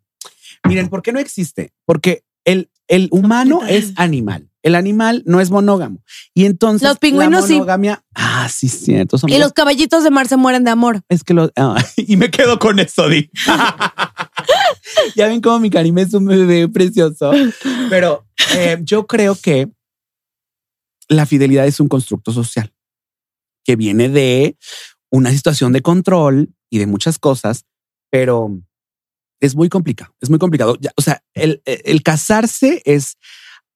Miren, ¿por qué no existe? Porque el, el humano es animal. El animal no es monógamo. Y entonces. Los pingüinos la sí. monogamia, Ah, sí, cierto. son Y los caballitos de mar se mueren de amor. Es que los. ah, y me quedo con eso, Di. ya ven cómo mi Karime es un bebé precioso. Pero eh, yo creo que la fidelidad es un constructo social que viene de una situación de control y de muchas cosas, pero es muy complicado, es muy complicado. o sea, el, el casarse es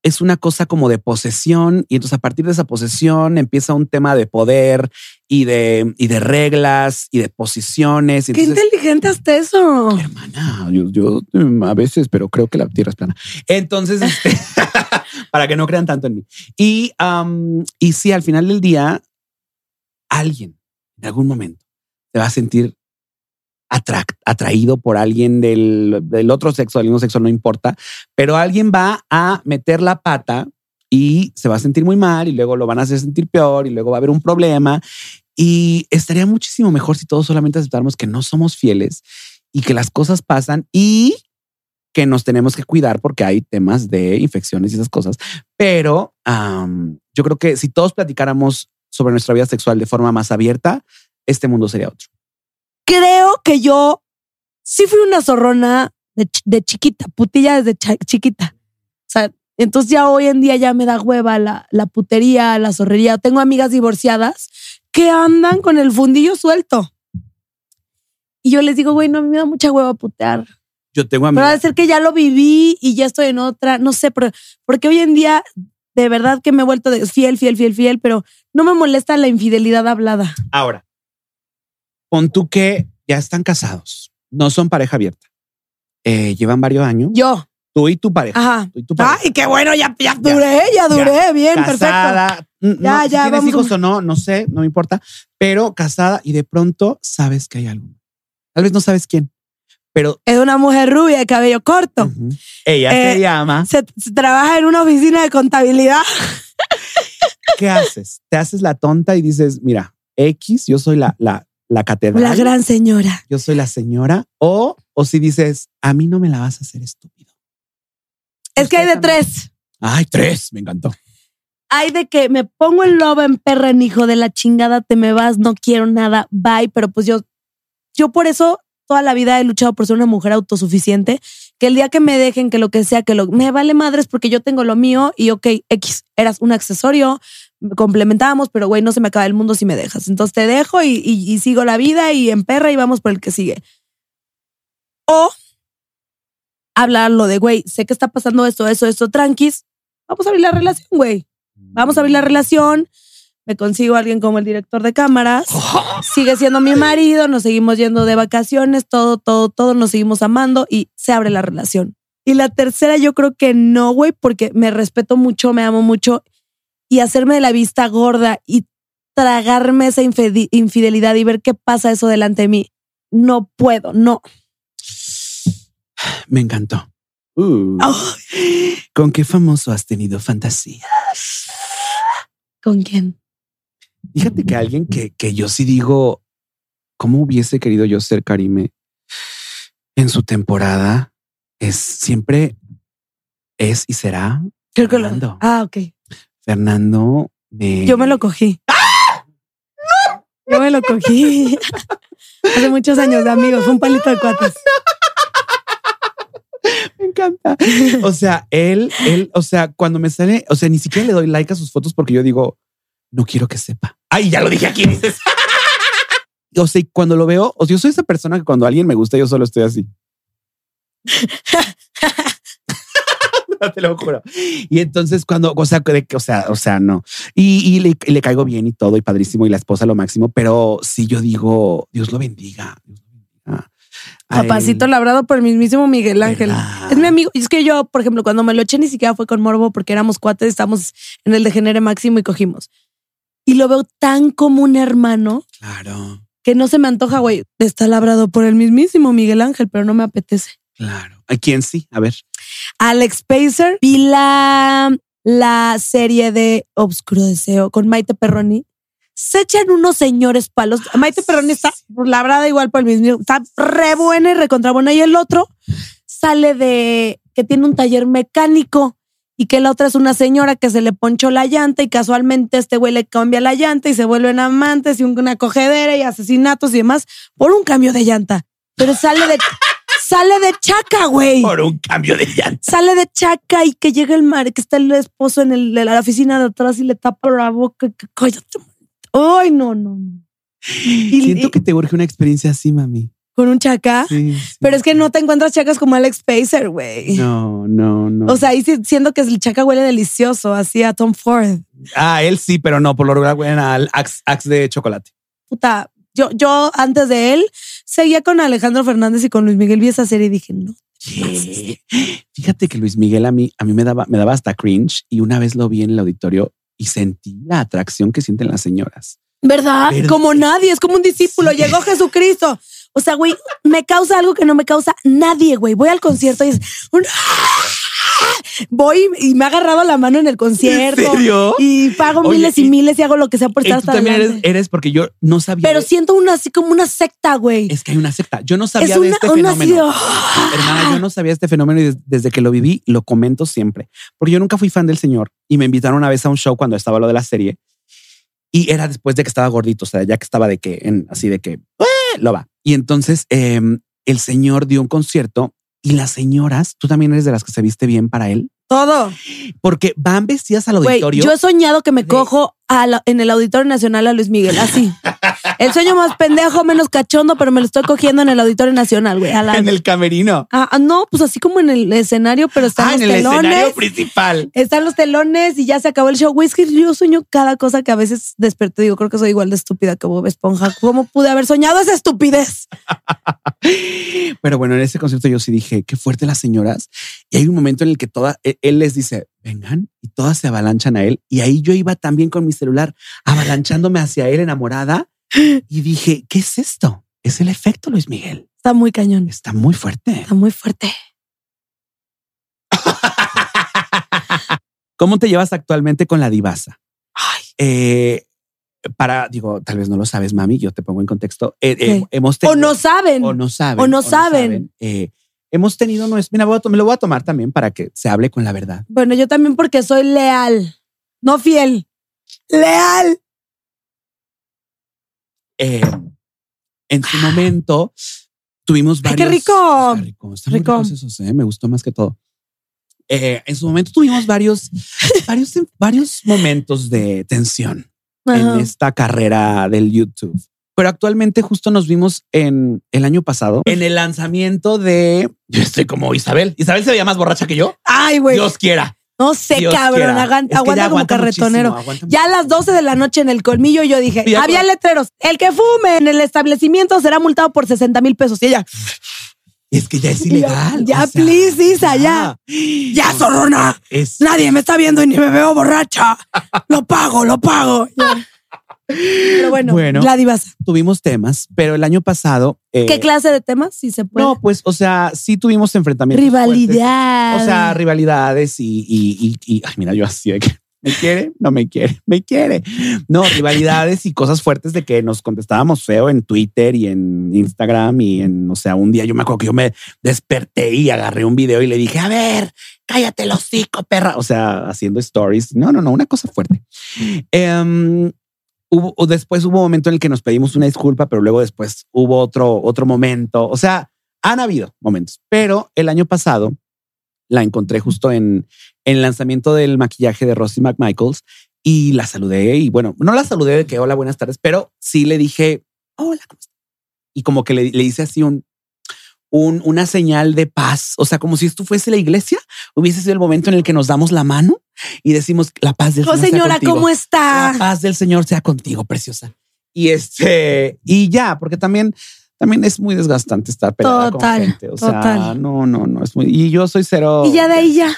es una cosa como de posesión y entonces a partir de esa posesión empieza un tema de poder y de, y de reglas y de posiciones. Qué inteligente hasta eso. Hermana, yo, mm, a veces, pero creo que la tierra es plana. Entonces, este, para que no crean tanto en mí. Y, y si al final del día, alguien en algún momento se va a sentir atraído por alguien del, otro sexo, del mismo sexo, no importa, pero alguien va a meter la pata y se va a sentir muy mal y luego lo van a hacer sentir peor y luego va a haber un problema. Y estaría muchísimo mejor si todos solamente aceptáramos que no somos fieles y que las cosas pasan y que nos tenemos que cuidar porque hay temas de infecciones y esas cosas. Pero yo creo que si todos platicáramos sobre nuestra vida sexual de forma más abierta, este mundo sería otro creo que yo sí fui una zorrona de, chiquita, putilla desde chiquita. O sea, entonces ya hoy en día ya me da hueva la, la putería, la zorrería. Tengo amigas divorciadas que andan con el fundillo suelto. Y yo les digo, güey, no, me da mucha hueva putear. Yo tengo amigas. Pero a ser que ya lo viví y ya estoy en otra, no sé, porque hoy en día de verdad que me he vuelto de fiel, fiel, fiel, fiel, pero no me molesta la infidelidad hablada. Ahora, Pon tú que ya están casados, no son pareja abierta. Eh, llevan varios años. Yo. Tú y tu pareja. Ajá. Tú y tu pareja. Ay, qué bueno, ya, ya duré, ya, duré, bien, casada, perfecto. Ya, ya, ¿Tienes hijos o no? No sé, no me importa. Pero casada y de pronto sabes que hay algo. Tal vez no sabes quién, pero es una mujer rubia de cabello corto. Ella se eh, llama. Se, trabaja en una oficina de contabilidad. ¿Qué haces? Te haces la tonta y dices, mira, X, yo soy la, la, la catedral. La gran señora. Yo soy la señora. O, o si dices, a mí no me la vas a hacer estúpido. Es que hay de tres. Ay, tres, me encantó. Hay de que me pongo el lobo en perra en hijo de la chingada, te me vas, no quiero nada, bye. Pero pues yo, yo por eso toda la vida he luchado por ser una mujer autosuficiente, que el día que me dejen, que lo que sea, que lo, me vale madres porque yo tengo lo mío y ok, X, eras un accesorio, complementábamos, pero güey, no se me acaba el mundo si me dejas. Entonces te dejo y, sigo la vida y en perra y vamos por el que sigue. O hablarlo de, güey, sé que está pasando esto, eso, esto, tranquis. Vamos a abrir la relación, güey. Vamos a abrir la relación. Me consigo a alguien como el director de cámaras. Sigue siendo mi marido, nos seguimos yendo de vacaciones, todo, todo, todo, nos seguimos amando y se abre la relación. Y la tercera, yo creo que no, güey, porque me respeto mucho, me amo mucho y hacerme de la vista gorda y tragarme esa infidelidad y ver qué pasa eso delante de mí. No puedo, no. Me encantó. Uh. ¿Con qué famoso has tenido fantasías? ¿Con quién? Fíjate que alguien que, que yo sí digo, ¿cómo hubiese querido yo ser Karime en su temporada? Es siempre es y será. Creo que lo. Ah, ok. Fernando me... Yo me lo cogí. Yo me lo cogí. Hace muchos años de amigos, fue un palito de cuates. Me encanta. O sea, él, él, o sea, cuando me sale, o sea, ni siquiera le doy like a sus fotos porque yo digo, no quiero que sepa. Ay, ya lo dije aquí, dices. O sea, cuando lo veo, o sea, yo soy esa persona que cuando alguien me gusta, yo solo estoy así. te lo juro. Y entonces cuando, o sea, o sea, o sea, no. Y, le, caigo bien y todo y padrísimo y la esposa lo máximo, pero si yo digo, Dios lo bendiga. Papacito labrado por el mismísimo Miguel Ángel. Es mi amigo. Y es que yo, por ejemplo, cuando me lo eché ni siquiera fue con morbo porque éramos cuates, estamos en el degenere máximo y cogimos. Y lo veo tan como un hermano. Claro. Que no se me antoja, güey. Está labrado por el mismísimo Miguel Ángel, pero no me apetece. Claro. ¿A quién sí? A ver. Alex Pacer. Vi la, serie de Obscuro Deseo con Maite Perroni. Se echan unos señores palos. Maite Perroni está labrada igual por el mismo. Está re buena y recontra buena. Y el otro sale de que tiene un taller mecánico y que la otra es una señora que se le ponchó la llanta y casualmente este güey le cambia la llanta y se vuelven amantes y una cogedera y asesinatos y demás por un cambio de llanta. Pero sale de Sale de chaca, güey. Por un cambio de llanta. Sale de chaca y que llega el mar, que está el esposo en, el, en la oficina de atrás y le tapa la boca. Cállate. Ay, no, no, no. Siento que te urge una experiencia así, mami. ¿Con un chaca? Sí, sí. Pero es que no te encuentras chacas como Alex Pacer, güey. No, no, no. O sea, ahí sí siento que el chaca huele delicioso, así a Tom Ford. ah, él sí, pero no, por lo regular huelen al Axe, Axe de chocolate. Puta, yo, yo antes de él seguía con Alejandro Fernández y con Luis Miguel vi esa serie y dije, no. Fíjate que Luis Miguel a mí, a mí me daba, me daba hasta cringe y una vez lo vi en el auditorio y sentí la atracción que sienten las señoras. ¿Verdad? ¿Verdad? Como nadie, es como un discípulo. Sí. Llegó Jesucristo. O sea, güey, me causa algo que no me causa nadie, güey. Voy al concierto y es un... Voy y me ha agarrado la mano en el concierto. ¿En serio? Y pago Oye, miles y, y- miles y hago lo que sea por Y estar hasta también eres, eres porque yo no sabía. Pero de- siento una así como una secta, güey. es que hay una secta. Yo no sabía Es de una, este una así de- fenómeno. Hermana, yo no sabía este fenómeno y des- desde que lo viví lo comento siempre. Porque yo nunca fui fan del señor y me invitaron una vez a un show cuando estaba lo de la serie y era después de que estaba gordito, o sea, ya que estaba de que, en, así de que, "Eh", lo va. Y entonces eh, el señor dio un concierto y las señoras, tú también eres de las que se viste bien para él, Todo. porque van vestidas al auditorio. yo he soñado que me de- cojo a la- en el Auditorio Nacional a Luis Miguel, así. El sueño más pendejo, menos cachondo, pero me lo estoy cogiendo en el Auditorio Nacional, güey. la- en el camerino. Ah, ah, no, pues así como en el escenario, pero están Ah, los en el telones. escenario principal. Están los telones y ya se acabó el show. Güey, es que yo sueño cada cosa que a veces desperto. y Digo, creo que soy igual de estúpida que Bob Esponja. ¿Cómo pude haber soñado esa estupidez? Pero bueno, en ese concierto yo sí dije, qué fuerte las señoras. Y hay un momento en el que toda, él, él les dice, vengan, y todas se avalanchan a él. Y ahí yo iba también con mi celular, avalanchándome hacia él enamorada. Y dije, ¿qué es esto? Es el efecto, Luis Miguel. Está muy cañón. Está muy fuerte. Está muy fuerte. ¿Cómo te llevas actualmente con la divasa? Ay, Eh, para, digo, tal vez no lo sabes, mami, yo te pongo en contexto. Eh, eh, hemos o tenido- no saben. o no saben. O no saben. Hemos tenido nuestro. Mira, voy a to- me lo voy a tomar también para que se hable con la verdad. Bueno, yo también porque soy leal, no fiel. Leal. Eh, en su momento tuvimos Ay, varios. qué rico. Está rico. Están muy Rico. esos, eh, Me gustó más que todo. Eh, en su momento tuvimos varios, varios, varios momentos de tensión Ajá. en esta carrera del YouTube. Pero actualmente justo nos vimos en el año pasado en el lanzamiento de. Yo estoy como Isabel. Isabel se veía más borracha que yo. Ay, güey. Dios quiera. No sé, Dios cabrón. quiera. agan- Es que ya aguanta como aguanta carretonero. muchísimo, aguanta Ya a las 12 de la noche en el colmillo yo dije, Y ya había letreros, el que fume en el establecimiento será multado por 60 mil pesos. Y ella, Es que ya es ilegal. ya, o sea, please, Isa, ya. ya, zorrona. Es, Nadie me está viendo y ni me veo borracha. Lo pago, lo pago. Ya. Pero bueno, Bueno. la divasa. tuvimos temas, pero el año pasado. eh, ¿Qué clase de temas? Si se puede. No, pues, o sea, sí tuvimos enfrentamientos. fuertes. Rivalidad. O sea, rivalidades y, y, y, y- ay, mira, yo así de que me quiere, no me quiere, me quiere. No, rivalidades y cosas fuertes de que nos contestábamos feo en Twitter y en Instagram y en, o sea, un día yo me acuerdo que yo me desperté y agarré un video y le dije, a ver, cállate el hocico, perra. O sea, haciendo stories. No, no, no, una cosa fuerte. Em, hubo, después hubo un momento en el que nos pedimos una disculpa, pero luego después hubo otro, otro momento. O sea, han habido momentos, pero el año pasado la encontré justo en, el lanzamiento del maquillaje de Rosie McMichaels y la saludé y bueno, no la saludé de que hola, buenas tardes, pero sí le dije hola, ¿cómo? Y como que le, le hice así un, un, una señal de paz, o sea, como si esto fuese la iglesia, hubiese sido el momento en el que nos damos la mano y decimos la paz del Oh, Señor. señora, contigo". ¿cómo La está? paz del Señor sea contigo, preciosa. Y este, y ya, porque también, también es muy desgastante estar pegada Total, con gente. O sea, total. no, no, no es muy. Y yo soy cero. Y ya de ahí ya.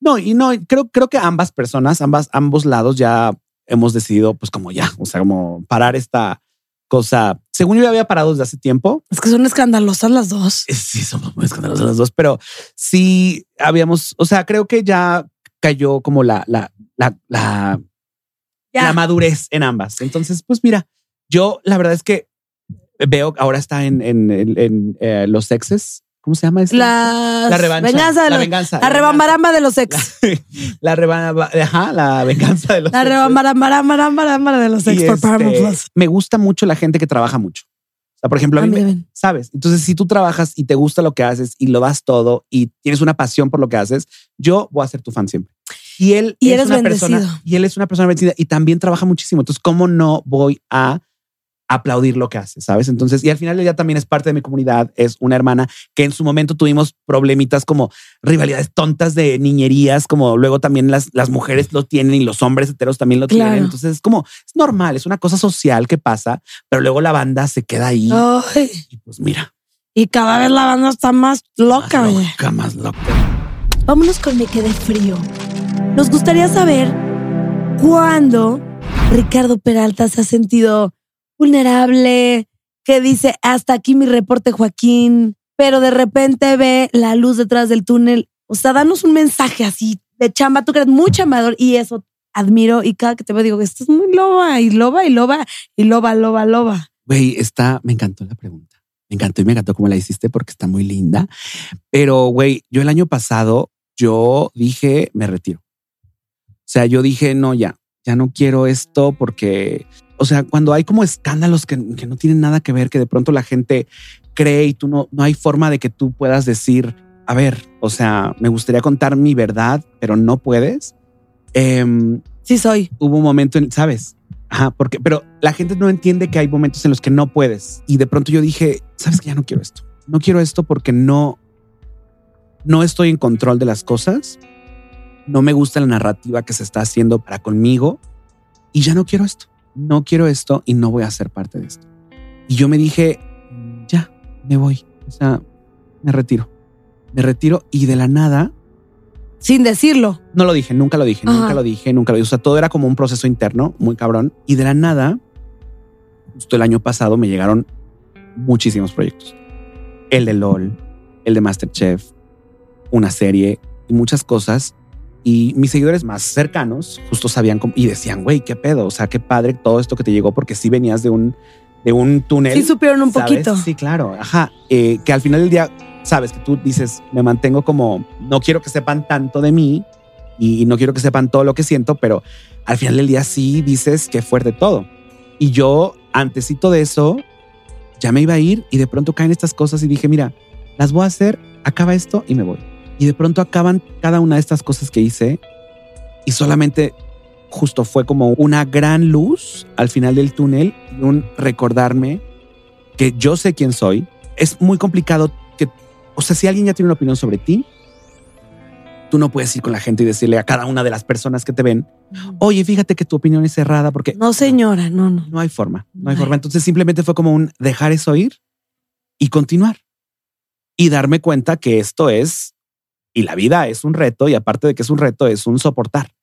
No, y no, creo, creo que ambas personas, ambas, ambos lados ya hemos decidido, pues como ya, o sea, como parar esta cosa. Según yo había parado desde hace tiempo. Es que son escandalosas las dos. Eh, Sí, somos muy escandalosos los dos, pero sí habíamos, o sea, creo que ya cayó como la, la, la, la, madurez en ambas. Entonces, pues mira, yo la verdad es que veo ahora está en, en, en- en, eh, los sexes. ¿Cómo se llama? esto? La, la revancha. venganza de la los- venganza. la rebambaramba de los ex. La, rebana- ajá, la venganza de los La sexes. rebambaramba de los ex por Paramount este, Plus. me gusta mucho la gente que trabaja mucho. O sea, por ejemplo, a A mí, mí me-. ¿sabes? Entonces, si tú trabajas y te gusta lo que haces y lo das todo y tienes una pasión por lo que haces, yo voy a ser tu fan siempre. Y él Y es eres una bendecido. persona y él es una persona bendecida y también trabaja muchísimo. Entonces, ¿cómo no voy a aplaudir lo que hace? ¿Sabes? Entonces, y al final del día también es parte de mi comunidad, es una hermana que en su momento tuvimos problemitas como rivalidades tontas de niñerías, como luego también las, las mujeres lo tienen y los hombres heteros también lo Claro. tienen. Entonces, es como, es normal, es una cosa social que pasa, pero luego la banda se queda ahí Ay, y pues mira. y cada vez la banda está más loca, más más loca. Vámonos con Me Quedé Frío. Nos gustaría saber cuándo Ricardo Peralta se ha sentido vulnerable, que dice hasta aquí mi reporte, Joaquín, pero de repente ve la luz detrás del túnel. O sea, danos un mensaje así de chamba. Tú que eres muy chambador y eso admiro. Y cada que te veo digo, esto es muy loba y loba y loba y loba, loba, loba. Güey, está, me encantó la pregunta. Me encantó y me encantó cómo la hiciste porque está muy linda. Pero, güey, yo el año pasado, yo dije, me retiro. O sea, yo dije, no, ya, ya no quiero esto porque, o sea, cuando hay como escándalos que, que no tienen nada que ver, que de pronto la gente cree y tú no, no hay forma de que tú puedas decir, a ver, o sea, me gustaría contar mi verdad, pero no puedes. Em, Sí soy. hubo un momento en, ¿sabes? Ajá, porque, pero la gente no entiende que hay momentos en los que no puedes. Y de pronto yo dije, ¿sabes que Ya no quiero esto. No quiero esto porque no, no estoy en control de las cosas. No me gusta la narrativa que se está haciendo para conmigo. Y ya no quiero esto. No quiero esto y no voy a ser parte de esto. Y yo me dije, ya, me voy. O sea, me retiro. Me retiro y de la nada Sin decirlo. no lo dije, nunca lo dije, Ajá. nunca lo dije, nunca lo dije. O sea, todo era como un proceso interno muy cabrón. Y de la nada, justo el año pasado me llegaron muchísimos proyectos. El de LOL, el de Masterchef, una serie y muchas cosas. Y mis seguidores más cercanos justo sabían cómo- y decían, güey, qué pedo. O sea, qué padre todo esto que te llegó porque sí venías de un, de un túnel. Sí supieron un ¿sabes? poquito. Sí, claro. Ajá. Eh, que al final del día, sabes que tú dices, me mantengo como, no quiero que sepan tanto de mí y no quiero que sepan todo lo que siento, pero al final del día sí dices que fuerte todo. Y yo, antesito de eso, ya me iba a ir y de pronto caen estas cosas y dije, mira, las voy a hacer, acaba esto y me voy. Y de pronto acaban cada una de estas cosas que hice y solamente justo fue como una gran luz al final del túnel y un recordarme que yo sé quién soy. Es muy complicado que, o sea, si alguien ya tiene una opinión sobre ti, tú no puedes ir con la gente y decirle a cada una de las personas que te ven, oye, fíjate que tu opinión es cerrada porque No, señora, no, no. no hay forma, no hay Ay. forma. Entonces simplemente fue como un dejar eso ir y continuar y darme cuenta que esto es y la vida es un reto y aparte de que es un reto es un soportar,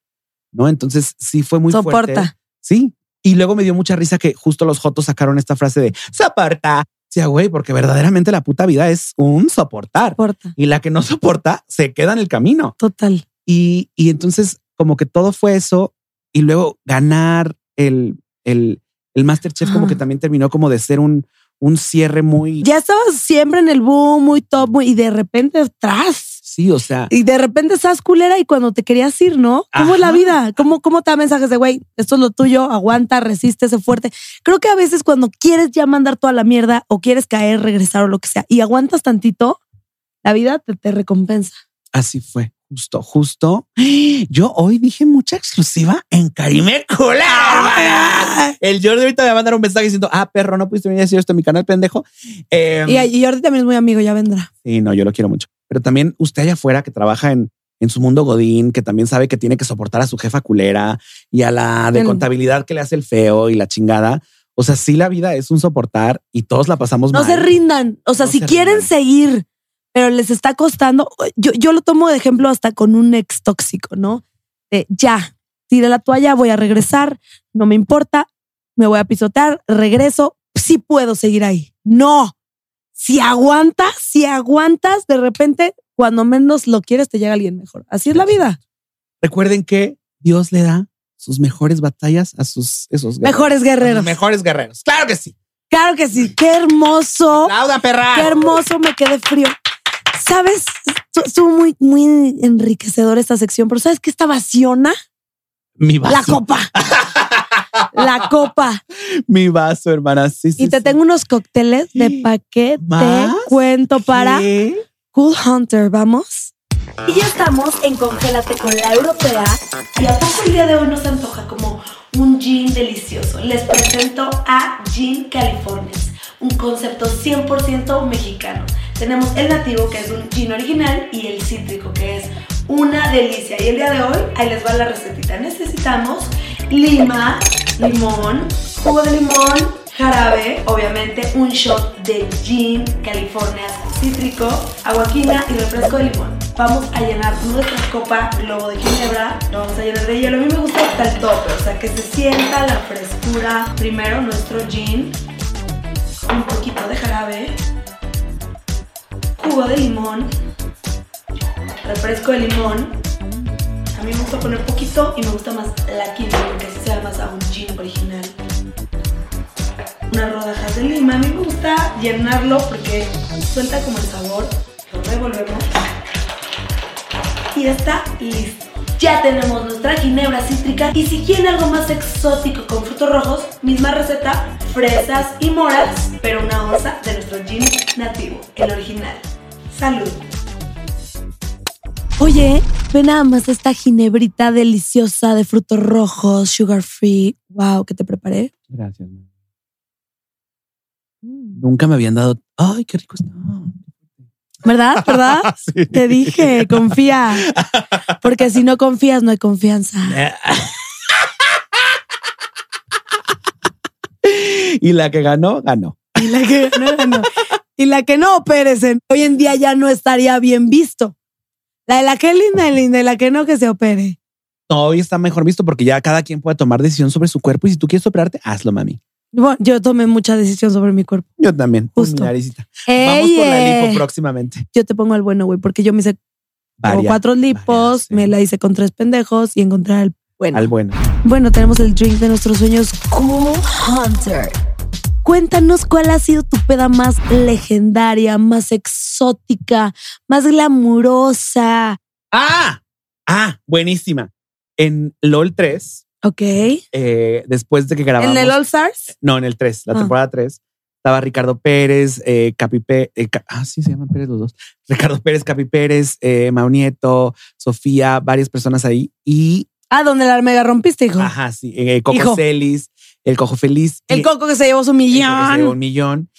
¿no? Entonces sí fue muy fuerte. Soporta. Sí. Y luego me dio mucha risa que justo los Jotos sacaron esta frase de soporta. Sí, güey, porque verdaderamente la puta vida es un soportar. Soporta. Y la que no soporta se queda en el camino. Total. Y, y entonces como que todo fue eso y luego ganar el, el, el Masterchef como Ah. que también terminó como de ser un, un cierre muy... Ya estabas siempre en el boom, muy top, muy, y de repente atrás. O sea, Y de repente estás culera y cuando te querías ir, ¿no? ¿Cómo es la vida? ¿Cómo, cómo te da mensajes de, güey, esto es lo tuyo, aguanta, resiste, sé fuerte? Creo que a veces cuando quieres ya mandar toda la mierda o quieres caer, regresar o lo que sea, y aguantas tantito, la vida te, te recompensa. así fue. Justo, justo. Yo hoy dije mucha exclusiva en Karime Cooler. hermana. El Jordi ahorita me va a mandar un mensaje diciendo, ah, perro, no pudiste venir a decir esto en mi canal, pendejo. Eh, Y, y Jordi también es muy amigo, ya vendrá. Sí, no, yo lo quiero mucho. Pero también usted allá afuera que trabaja en, en su mundo Godín, que también sabe que tiene que soportar a su jefa culera y a la de El- contabilidad que le hace el feo y la chingada. O sea, sí, la vida es un soportar y todos la pasamos No mal. se rindan. O sea, No si quieren rindan. seguir, pero les está costando, yo, yo lo tomo de ejemplo hasta con un ex tóxico, ¿no? De ya, tiré la toalla, voy a regresar, no me importa, me voy a pisotear, regreso, sí puedo seguir ahí. No. Si aguantas, si aguantas, de repente, cuando menos lo quieres, te llega alguien mejor. Así es la vida. Recuerden que Dios le da sus mejores batallas a sus esos guerreros. Mejores guerreros. mejores guerreros. Claro que sí. Claro que sí. Qué hermoso. Lauda perra. Qué hermoso, me quedé frío. ¿Sabes? Estu- Estuvo muy, muy enriquecedor esta sección, pero ¿sabes qué está vaciona? Mi vaso. La copa. la copa. Mi vaso, hermana. Sí, sí. Y te sí. tengo unos cócteles de pa' qué te ¿Más? cuento para ¿Qué? Cool Hunter. ¿Vamos? Y ya estamos en Congélate con la Europea. Y a poco el día de hoy nos antoja como un gin delicioso. Les presento a Gin Californias, un concepto 100% mexicano. Tenemos el nativo, que es un gin original, y el cítrico, que es una delicia. Y el día de hoy, ahí les va la recetita. Necesitamos lima, limón, jugo de limón, jarabe, obviamente un shot de gin Californias cítrico, aguaquina y refresco de limón. Vamos a llenar nuestra copa globo de ginebra, lo vamos a llenar de hielo. A mí me gusta hasta el tope, o sea que se sienta la frescura. Primero nuestro gin, un poquito de jarabe, jugo de limón, refresco de limón. A mí me gusta poner poquito y me gusta más la quina porque así sabe más a un gin original unas rodajas de lima. A mí me gusta llenarlo porque suelta como el sabor. Lo revolvemos. Y está listo. Ya tenemos nuestra ginebra cítrica y si quieren algo más exótico con frutos rojos, misma receta, fresas y moras, pero una onza de nativo, el original. Salud. Oye, ve nada más esta ginebrita deliciosa de frutos rojos, sugar free. Wow, que te preparé. Gracias. man. Nunca me habían dado. Ay, qué rico está. ¿Verdad? ¿Verdad? Sí. Te dije, confía. Porque si no confías, no hay confianza. y la que ganó, ganó. Y la que no, ganó. Y la que no, opérese. Hoy en día ya no estaría bien visto. La de la que es linda y linda y la que no, que se opere. No, hoy está mejor visto porque ya cada quien puede tomar decisión sobre su cuerpo y si tú quieres operarte, hazlo, mami. Bueno, yo tomé mucha decisión sobre mi cuerpo. Yo también. Justo. Mi naricita. Vamos Ey, por la lipo próximamente. Yo te pongo al bueno, güey, porque yo me hice cuatro lipos, varias, sí. me la hice con tres pendejos y encontré al bueno. Al bueno. Bueno, tenemos el drink de nuestros sueños Cool Hunter. Cuéntanos cuál ha sido tu peda más legendaria, más exótica, más glamurosa. Ah, ah, buenísima. En LOL 3, Ok. eh, después de que grabamos. ¿En el All Stars? No, en el 3, la Ah. temporada 3. Estaba Ricardo Pérez, eh, Capi Pérez. ah, sí, se llaman Pérez los dos. Ricardo Pérez, Capi Pérez, eh, Mau Nieto, Sofía, varias personas ahí. Y, Ah, donde la mega rompiste, hijo. ajá, sí, eh, Coco Hijo. Celis, el Cojo Feliz. El coco que se llevó su el Coco se llevó millón. un millón.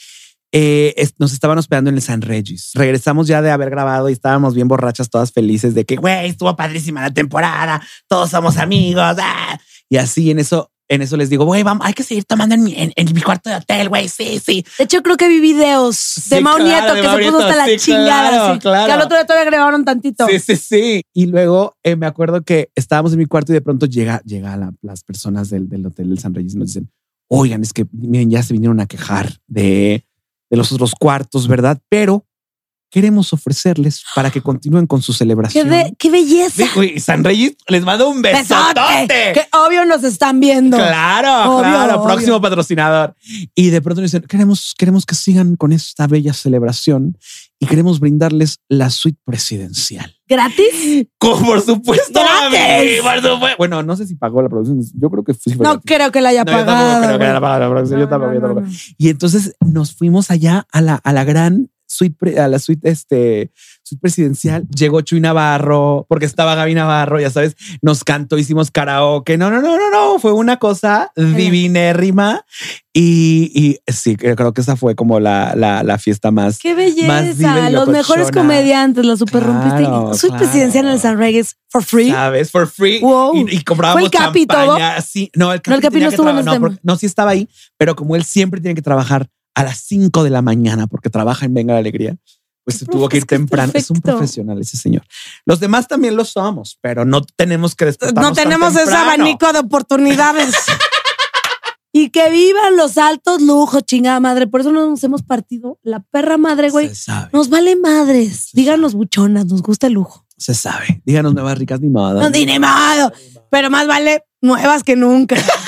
Eh, es- nos estaban hospedando en el San Regis. Regresamos ya de haber grabado y estábamos bien borrachas, todas felices de que, güey, estuvo padrísima la temporada, todos somos amigos. ah". Y así en eso, en eso les digo, güey, vamos, hay que seguir tomando en mi, en, en mi cuarto de hotel, güey, sí, sí. De hecho, creo que vi videos de Mau claro, Nieto de que Mau se puso Nieto, hasta la chingada. claro, sí. claro. Que al otro día todavía agregaron tantito. Sí, sí, sí. Y luego eh, me acuerdo que estábamos en mi cuarto y de pronto llega, llega la- las personas del, del hotel del San Regis y nos dicen, oigan, es que miren, ya se vinieron a quejar de, de los otros cuartos, ¿verdad? Pero queremos ofrecerles para que continúen con su Qué, celebración. be- qué belleza. Güey, San Regis les mando un Besote. besotote. Que obvio nos están viendo. Claro, Obvio, claro, obvio. próximo patrocinador. Y de pronto dicen, queremos, queremos que sigan con esta bella celebración y queremos brindarles la suite presidencial. ¿Gratis? Como por supuesto, ¡Gratis! mami, por supuesto. Bueno, no sé si pagó la producción. Yo creo que sí fue No gratis. creo que la haya No, yo tampoco pagado. creo que güey. haya pagado la producción. Yo No, tampoco, no, yo no, tampoco. no. Y entonces nos fuimos allá a la, a la gran suite, a la suite, este, suite presidencial. Llegó Chuy Navarro, porque estaba Gaby Navarro, ya sabes, nos cantó, hicimos karaoke. No, no, no, no, no. Fue una cosa divinérrima. Y, y sí, creo que esa fue como la, la, la fiesta más. Qué Más diva belleza. Los mejores comediantes, la super rompiste. Claro, Soy claro. presidencial en el San Regis for free. ¿Sabes? For free. Wow. Y, y comprábamos ¿Fue el Capi. Sí, no, el Capi, No, el Capi no estuvo en no, porque- no, sí estaba ahí, pero como él siempre tiene que trabajar a las 5 de la mañana porque trabaja en Venga la Alegría, pues se tuvo que ir es es temprano. Es un profesional ese señor. Los demás también lo somos, pero no tenemos que despertarnos No tan tenemos ese abanico de oportunidades. y que vivan los altos lujos, chingada madre. Por eso no nos hemos partido. La perra madre, güey. Se sabe, Nos vale madres. Se Díganos buchonas, nos gusta el lujo. se sabe. Díganos nuevas ricas ni modo. No tiene modo. Pero más vale nuevas que nunca.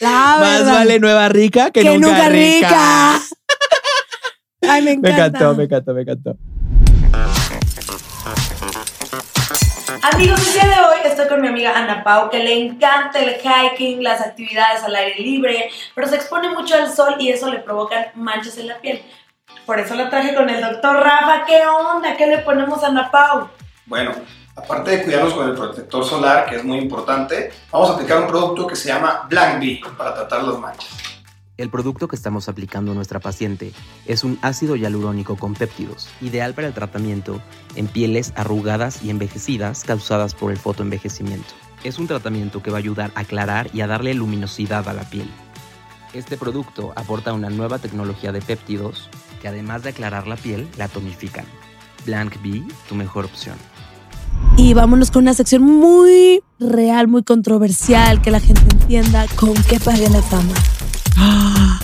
La Más verdad. vale nueva rica que, que, nunca, rica. Ay, me Me encanta. encantó, me encantó, me encantó. Amigos, el día de hoy estoy con mi amiga Ana Pau, que le encanta el hiking, las actividades al aire libre, pero se expone mucho al sol y eso le provoca manchas en la piel. Por eso la traje con el doctor Rafa. ¿Qué onda? ¿Qué le ponemos a Ana Pau? Bueno, aparte de cuidarnos con el protector solar, que es muy importante, vamos a aplicar un producto que se llama Blank Bee para tratar las manchas. El producto que estamos aplicando a nuestra paciente es un ácido hialurónico con péptidos, ideal para el tratamiento en pieles arrugadas y envejecidas causadas por el fotoenvejecimiento. Es un tratamiento que va a ayudar a aclarar y a darle luminosidad a la piel. Este producto aporta una nueva tecnología de péptidos que además de aclarar la piel, la tonifican. Blank Bee, tu mejor opción. Y vámonos con una sección muy real, muy controversial, que la gente entienda con qué pague la fama.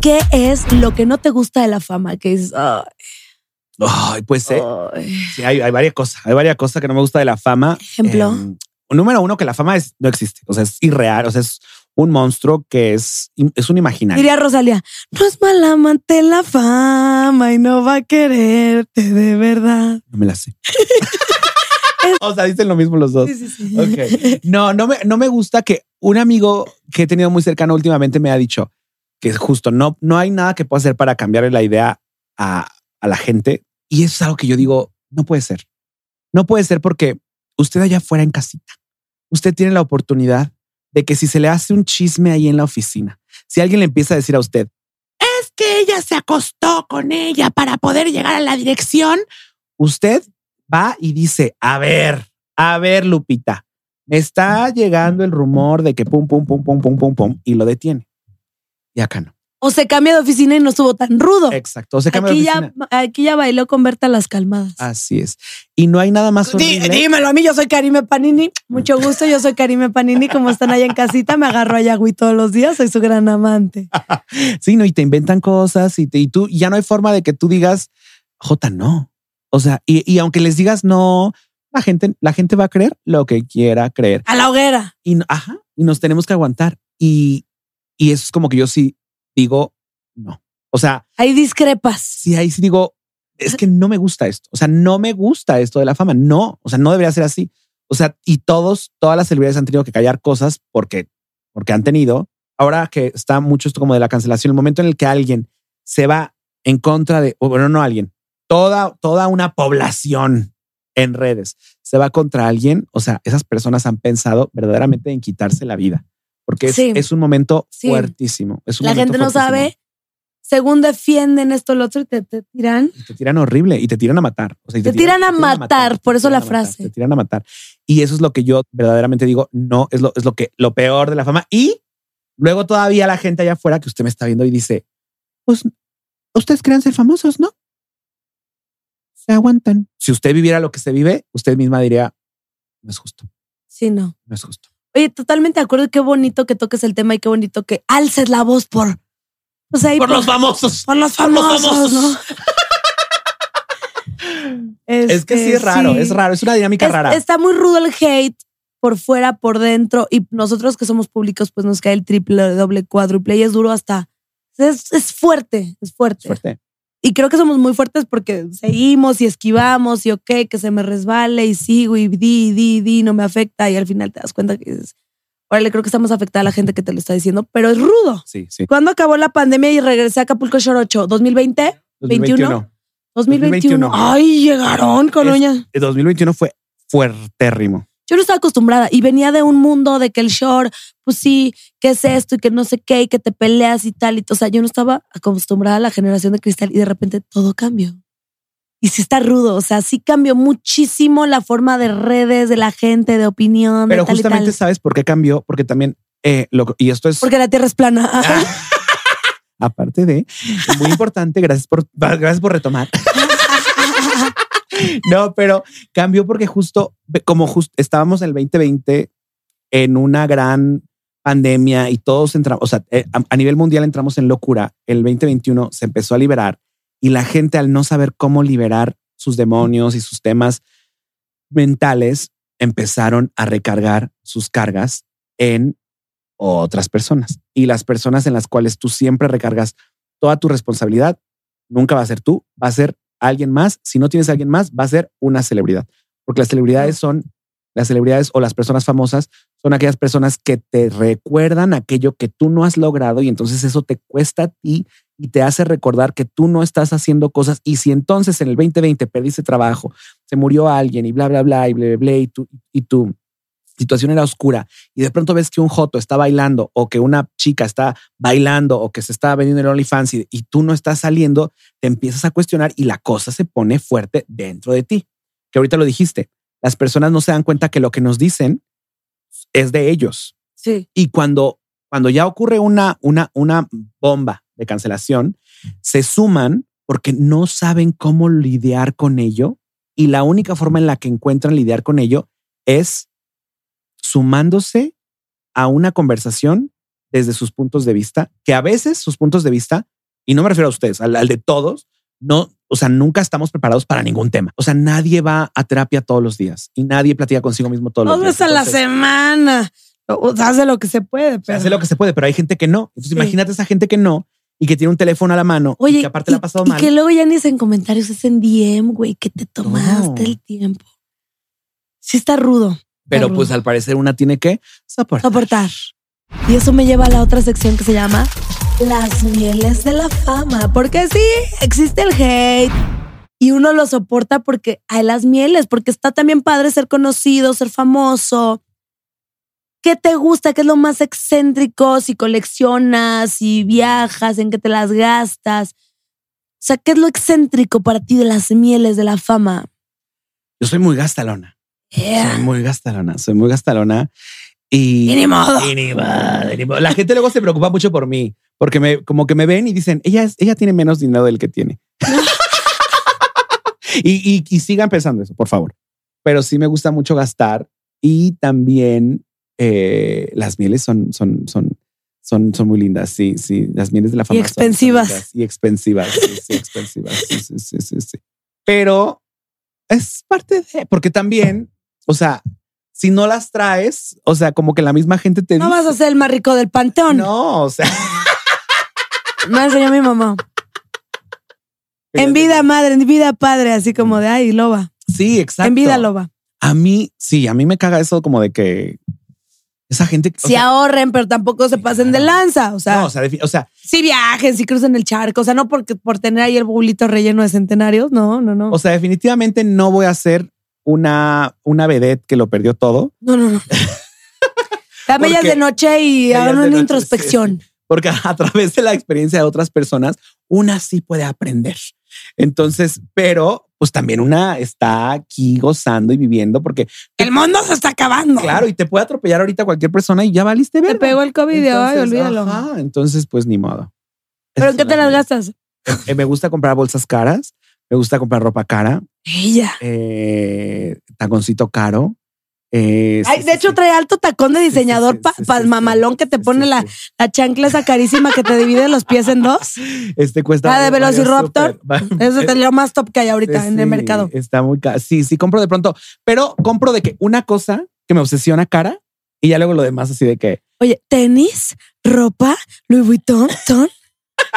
¿Qué es lo que no te gusta de la fama? Que es. ay, Ay, pues eh, sí, hay, hay varias cosas. Hay varias cosas que no me gusta de la fama. Ejemplo. Em, número uno, que la fama es, no existe. O sea, es irreal. O sea, es un monstruo que es, es un imaginario. Diría Rosalía, no es mal amante la fama y no va a quererte de verdad. No me la sé. o sea, dicen lo mismo los dos. Sí, sí, sí. No, no me, no me gusta que un amigo que he tenido muy cercano últimamente me ha dicho que justo no, no hay nada que pueda hacer para cambiarle la idea a, a la gente. Y eso es algo que yo digo, no puede ser. No puede ser porque usted allá afuera en casita, usted tiene la oportunidad de que si se le hace un chisme ahí en la oficina, si alguien le empieza a decir a usted, es que ella se acostó con ella para poder llegar a la dirección, usted va y dice, a ver, a ver, Lupita, me está llegando el rumor de que pum, pum, pum, pum, pum, pum, pum, y lo detiene. Y acá no. O se cambia de oficina y no estuvo tan rudo. Exacto. Se cambia de Aquí ya, oficina. aquí ya bailó con Berta las calmadas. Así es. Y no hay nada más Dí- dímelo a mí, yo soy Karime Panini. Mucho gusto, yo soy Karime Panini. Como están allá en casita, me agarro a Yagüi todos los días, soy su gran amante. Sí, no, y te inventan cosas y, te- y tú ya no hay forma de que tú digas, J, no. O sea, y, y aunque les digas no, la gente, la gente va a creer lo que quiera creer. A la hoguera. Y, no- ajá, y nos tenemos que aguantar. Y, y eso es como que yo sí digo no. O sea, Ahí discrepas. si ahí sí digo, es que no me gusta esto. O sea, no me gusta esto de la fama. No, o sea, no debería ser así. O sea, y todos, todas las celebridades han tenido que callar cosas porque, porque han tenido. Ahora que está mucho esto como de la cancelación, el momento en el que alguien se va en contra de, o bueno, no alguien, toda, toda una población en redes se va contra alguien. O sea, esas personas han pensado verdaderamente en quitarse la vida porque es, Sí. es un momento Sí. fuertísimo. Es un La gente no fuertísimo. sabe. Según defienden esto, lo otro, y te, te tiran. Y te tiran horrible y te tiran a matar. O sea, y Te tiran a matar, por eso la matar, frase. Te tiran a matar. Y eso es lo que yo verdaderamente digo, no, es lo, es lo que, lo peor de la fama. Y luego todavía la gente allá afuera que usted me está viendo y dice, pues, ustedes creen ser famosos, ¿no? Se aguantan. Si usted viviera lo que se vive, usted misma diría, no es justo, Sí, no. no es justo. Oye, totalmente de acuerdo. Qué bonito que toques el tema y qué bonito que alces la voz por. Pues ahí Por los famosos. por los por los famosos. Es que sí es raro, es raro, es una dinámica Es- rara. Está muy rudo el hate por fuera, por dentro. Y nosotros que somos públicos, pues nos cae el triple, doble, cuádruple. Y es duro hasta. Es, es fuerte, es fuerte. Es fuerte. Y creo que somos muy fuertes porque seguimos y esquivamos y ok, que se me resbale y sigo y di, di, di, no me afecta. Y al final te das cuenta que dices, órale, creo que estamos afectada a la gente que te lo está diciendo, pero es rudo. Sí, sí. ¿Cuándo acabó la pandemia y regresé a Acapulco 8? ¿2020? 2021. 2021. 2021. Ay, llegaron con Es- uñas. El 2021 fue fuertérrimo. Yo no estaba acostumbrada y venía de un mundo de que el shore, pues sí, que es esto y que no sé qué y que te peleas y tal. Y, o sea, yo no estaba acostumbrada a la generación de cristal y de repente todo cambió. Y sí está rudo, o sea, sí cambió muchísimo la forma de redes, de la gente, de opinión, de Pero y justamente tal. sabes por qué cambió, porque también eh, lo, y esto es Porque la tierra es plana. aparte de muy importante. Gracias por gracias por retomar. no, pero cambió porque justo como justo estábamos en el 2020 en una gran pandemia y todos entramos, o sea, eh, a nivel mundial entramos en locura. El 2021 se empezó a liberar y la gente al no saber cómo liberar sus demonios y sus temas mentales empezaron a recargar sus cargas en otras personas y las personas en las cuales tú siempre recargas toda tu responsabilidad nunca va a ser tú, va a ser alguien más. Si no tienes a alguien más, va a ser una celebridad, porque las celebridades son Las celebridades o las personas famosas son aquellas personas que te recuerdan aquello que tú no has logrado y entonces eso te cuesta a ti y te hace recordar que tú no estás haciendo cosas. Y si entonces en el 2020 perdiste trabajo, se murió alguien y bla, bla, bla, y bla, bla, bla, y tu, y tu situación era oscura y de pronto ves que un joto está bailando o que una chica está bailando o que se está vendiendo el OnlyFans y, y tú no estás saliendo, te empiezas a cuestionar y la cosa se pone fuerte dentro de ti. Que ahorita lo dijiste, las personas no se dan cuenta que lo que nos dicen es de ellos. Sí. Y cuando, cuando ya ocurre una, una, una bomba de cancelación, se suman porque no saben cómo lidiar con ello. Y la única forma en la que encuentran lidiar con ello es sumándose a una conversación desde sus puntos de vista, que a veces sus puntos de vista, y no me refiero a ustedes, al, al de todos, no, o sea, nunca estamos preparados para ningún tema. O sea, nadie va a terapia todos los días y nadie platica consigo mismo todos los días. veces a la semana. O sea, hace lo que se puede, se pero. hace lo que se puede, pero hay gente que no. Entonces, Sí. imagínate esa gente que no y que tiene un teléfono a la mano y Oye, que aparte y, la ha pasado y mal. que luego ya ni es en comentarios, es en DM, güey, que te tomaste No. el tiempo. Sí está rudo. Pero pues al parecer una tiene que soportar. soportar. Y eso me lleva a la otra sección que se llama Las mieles de la fama. Porque sí, existe el hate. Y uno lo soporta porque hay las mieles, porque está también padre ser conocido, ser famoso. ¿Qué te gusta? ¿Qué es lo más excéntrico? Si coleccionas, si viajas, en qué te las gastas. O sea, ¿qué es lo excéntrico para ti de las mieles de la fama? Yo soy muy gastalona. Yeah. Soy muy gastalona. Soy muy gastalona. Y, Y ni modo. y ni modo, ni modo. La gente luego se preocupa mucho por mí porque me, como que me ven y dicen, ella, es- ella tiene menos dinero del que tiene. y, y, y sigan pensando eso, por favor. Pero sí me gusta mucho gastar y también eh, las mieles son, son, son, son, son muy lindas. Sí, sí. Las mieles de la fama. son- son expensivas. Y expensivas. Sí, sí, expensivas. Sí, sí, sí, sí, sí. Pero es parte de, porque también, o sea, si no las traes, o sea, como que la misma gente te No dice. vas a ser el más rico del panteón. No, o sea, Me enseñó mi mamá. En vida madre, en vida padre, así como de ay, loba. Sí, exacto. En vida loba. A mí, sí, a mí me caga eso como de que esa gente. sea, ahorren, pero tampoco se pasen de lanza. O sea, no, o sea, o sea, si viajen, si crucen el charco. O sea, no porque por tener ahí el bulito relleno de centenarios. No, no, no. o sea, definitivamente no voy a ser una, una vedette que lo perdió todo, no, no, no. Dame ellas de noche y hagan de una noche, introspección. porque a través de la experiencia de otras personas, una sí puede aprender. Entonces, pero pues también una está aquí gozando y viviendo porque, El mundo se está acabando. claro, y te puede atropellar ahorita cualquier persona y ya valiste ver. Te pegó el COVID y ay, Entonces, olvídalo. ajá, entonces, pues ni modo. ¿Pero en qué te las gastas? Eh, me gusta comprar bolsas caras, me gusta comprar ropa cara, Ella. eh, taconcito caro. eh, Ay, sí, de sí, hecho, sí. trae alto tacón de diseñador sí, pa- mamalón que te pone la, la chancla esa carísima que te divide los pies en dos. Este cuesta. Ah, de Velociraptor. Eso es lo más top que hay ahorita en el mercado. Está muy caro. Sí, sí, compro de pronto, pero compro de que una cosa que me obsesiona cara y ya luego lo demás así de que Oye, tenis, ropa, Louis Vuitton, ton.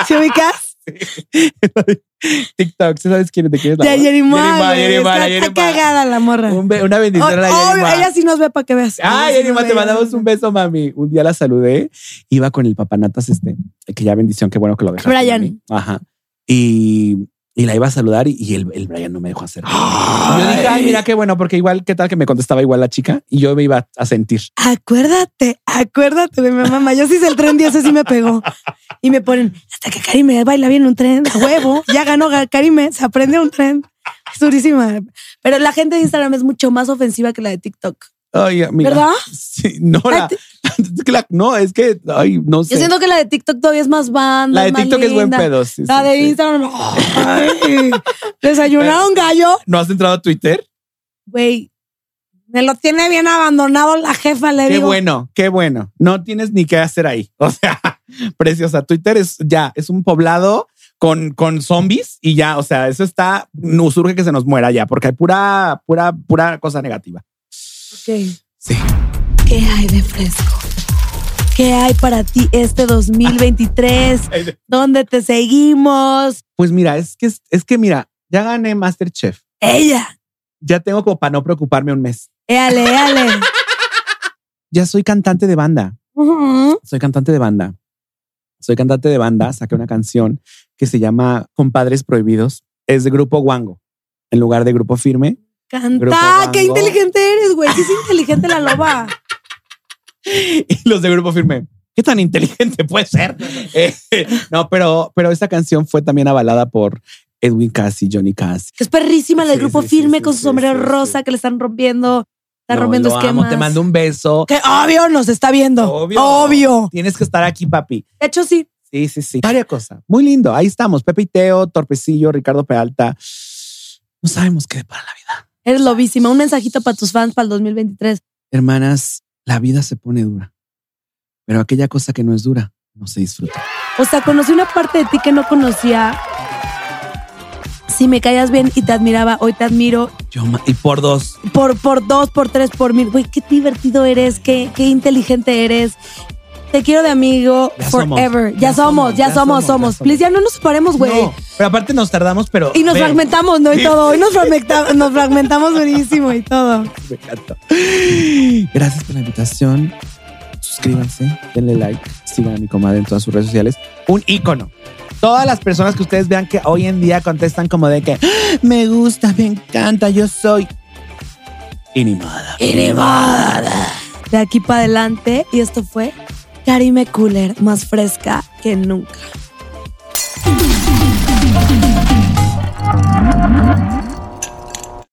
¿Se ubicas? TikTok, ¿sí ¿sabes quién, de quién es la De Yerimar, está- cagada la morra. Un be- una bendición a la Yerimar. ella sí nos ve para que veas. Ay, Ella sí te mandamos un beso, mami. Un día la saludé, iba con el papanatas este, que ya bendición, qué bueno que lo dejaste. Brian. Ajá. Y, y la iba a saludar y, y el, el Brian no me dejó hacer. Yo dije, ay, mira qué bueno, porque igual, qué tal que me contestaba igual la chica y yo me iba a sentir. Acuérdate, acuérdate de mi mamá. Yo sí hice el tren y ese sí me pegó. Y me ponen, hasta que Karime baila bien un tren, a huevo. Ya ganó Karime, se aprende un tren. Es durísima. Pero la gente de Instagram es mucho más ofensiva que la de TikTok. Ay, amiga. ¿Verdad? Sí, no, La no, es que, ay, no sé. Yo siento que la de TikTok todavía es más banda. la de más TikTok es buen pedo. sí, La sí, de sí. Instagram. ay, desayunaron gallo. ¿No has entrado a Twitter? Güey, me lo tiene bien abandonado la jefa, le Qué digo. bueno, qué bueno. No tienes ni qué hacer ahí. O sea, preciosa. Twitter es ya, es un poblado con, con zombies y ya, o sea, eso está, no surge que se nos muera ya, porque hay pura, pura, pura cosa negativa. Ok. Sí. ¿Qué hay de fresco? ¿Qué hay para ti este 2023? ¿Dónde te seguimos? Pues mira, es que, es, que mira, ya gané Masterchef. Ella. Ya tengo como para no preocuparme un mes. Éale, éale. Ya soy cantante de banda. Soy cantante de banda. Soy cantante de banda. Saqué una canción que se llama Compadres Prohibidos. Es de Grupo Wango, en lugar de Grupo Firme. Grupo Canta, qué inteligente eres, güey. Sí es inteligente la loba. Y los de Grupo Firme. ¿Qué tan inteligente puede ser? Eh, no, pero, pero esta canción fue también avalada por Edwin Cass y Johnny Cass. Es perrísima la del Sí, grupo sí, firme sí, con su sombrero sí, rosa sí. que le están rompiendo. Está No, rompiendo lo amo, esquemas. Te mando un beso. Que obvio nos está viendo. Obvio. Obvio. Tienes que estar aquí, papi. De hecho, sí. Sí, sí, sí. Varias cosas. Muy lindo. Ahí estamos. Pepe y Teo, Torpecillo, Ricardo Peralta. No sabemos qué depara la vida. Eres lobísima. Un mensajito para tus fans para el 2023. Hermanas, la vida se pone dura. Pero aquella cosa que no es dura, no se disfruta. O sea, conocí una parte de ti que no conocía. Si me callas bien y te admiraba, hoy te admiro Yo, y por dos. por, por dos, por tres, por mil. Güey, qué divertido eres, qué, qué inteligente eres. Te quiero de amigo Ya forever. Ya, ya somos, ya, somos, somos, somos. Please, ya no nos separemos, güey. No, pero aparte nos tardamos, pero. Y nos fragmentamos, ¿no? Y todo. Hoy nos, fragmenta- nos fragmentamos buenísimo y todo. Me encantó. Gracias por la invitación. Suscríbanse, denle like, sigan a mi comadre en todas sus redes sociales. Un ícono. Todas las personas que ustedes vean que hoy en día contestan como de que "Ah, me gusta, me encanta, yo soy inimada. De aquí para adelante. Y esto fue Karime Cooler, más fresca que nunca.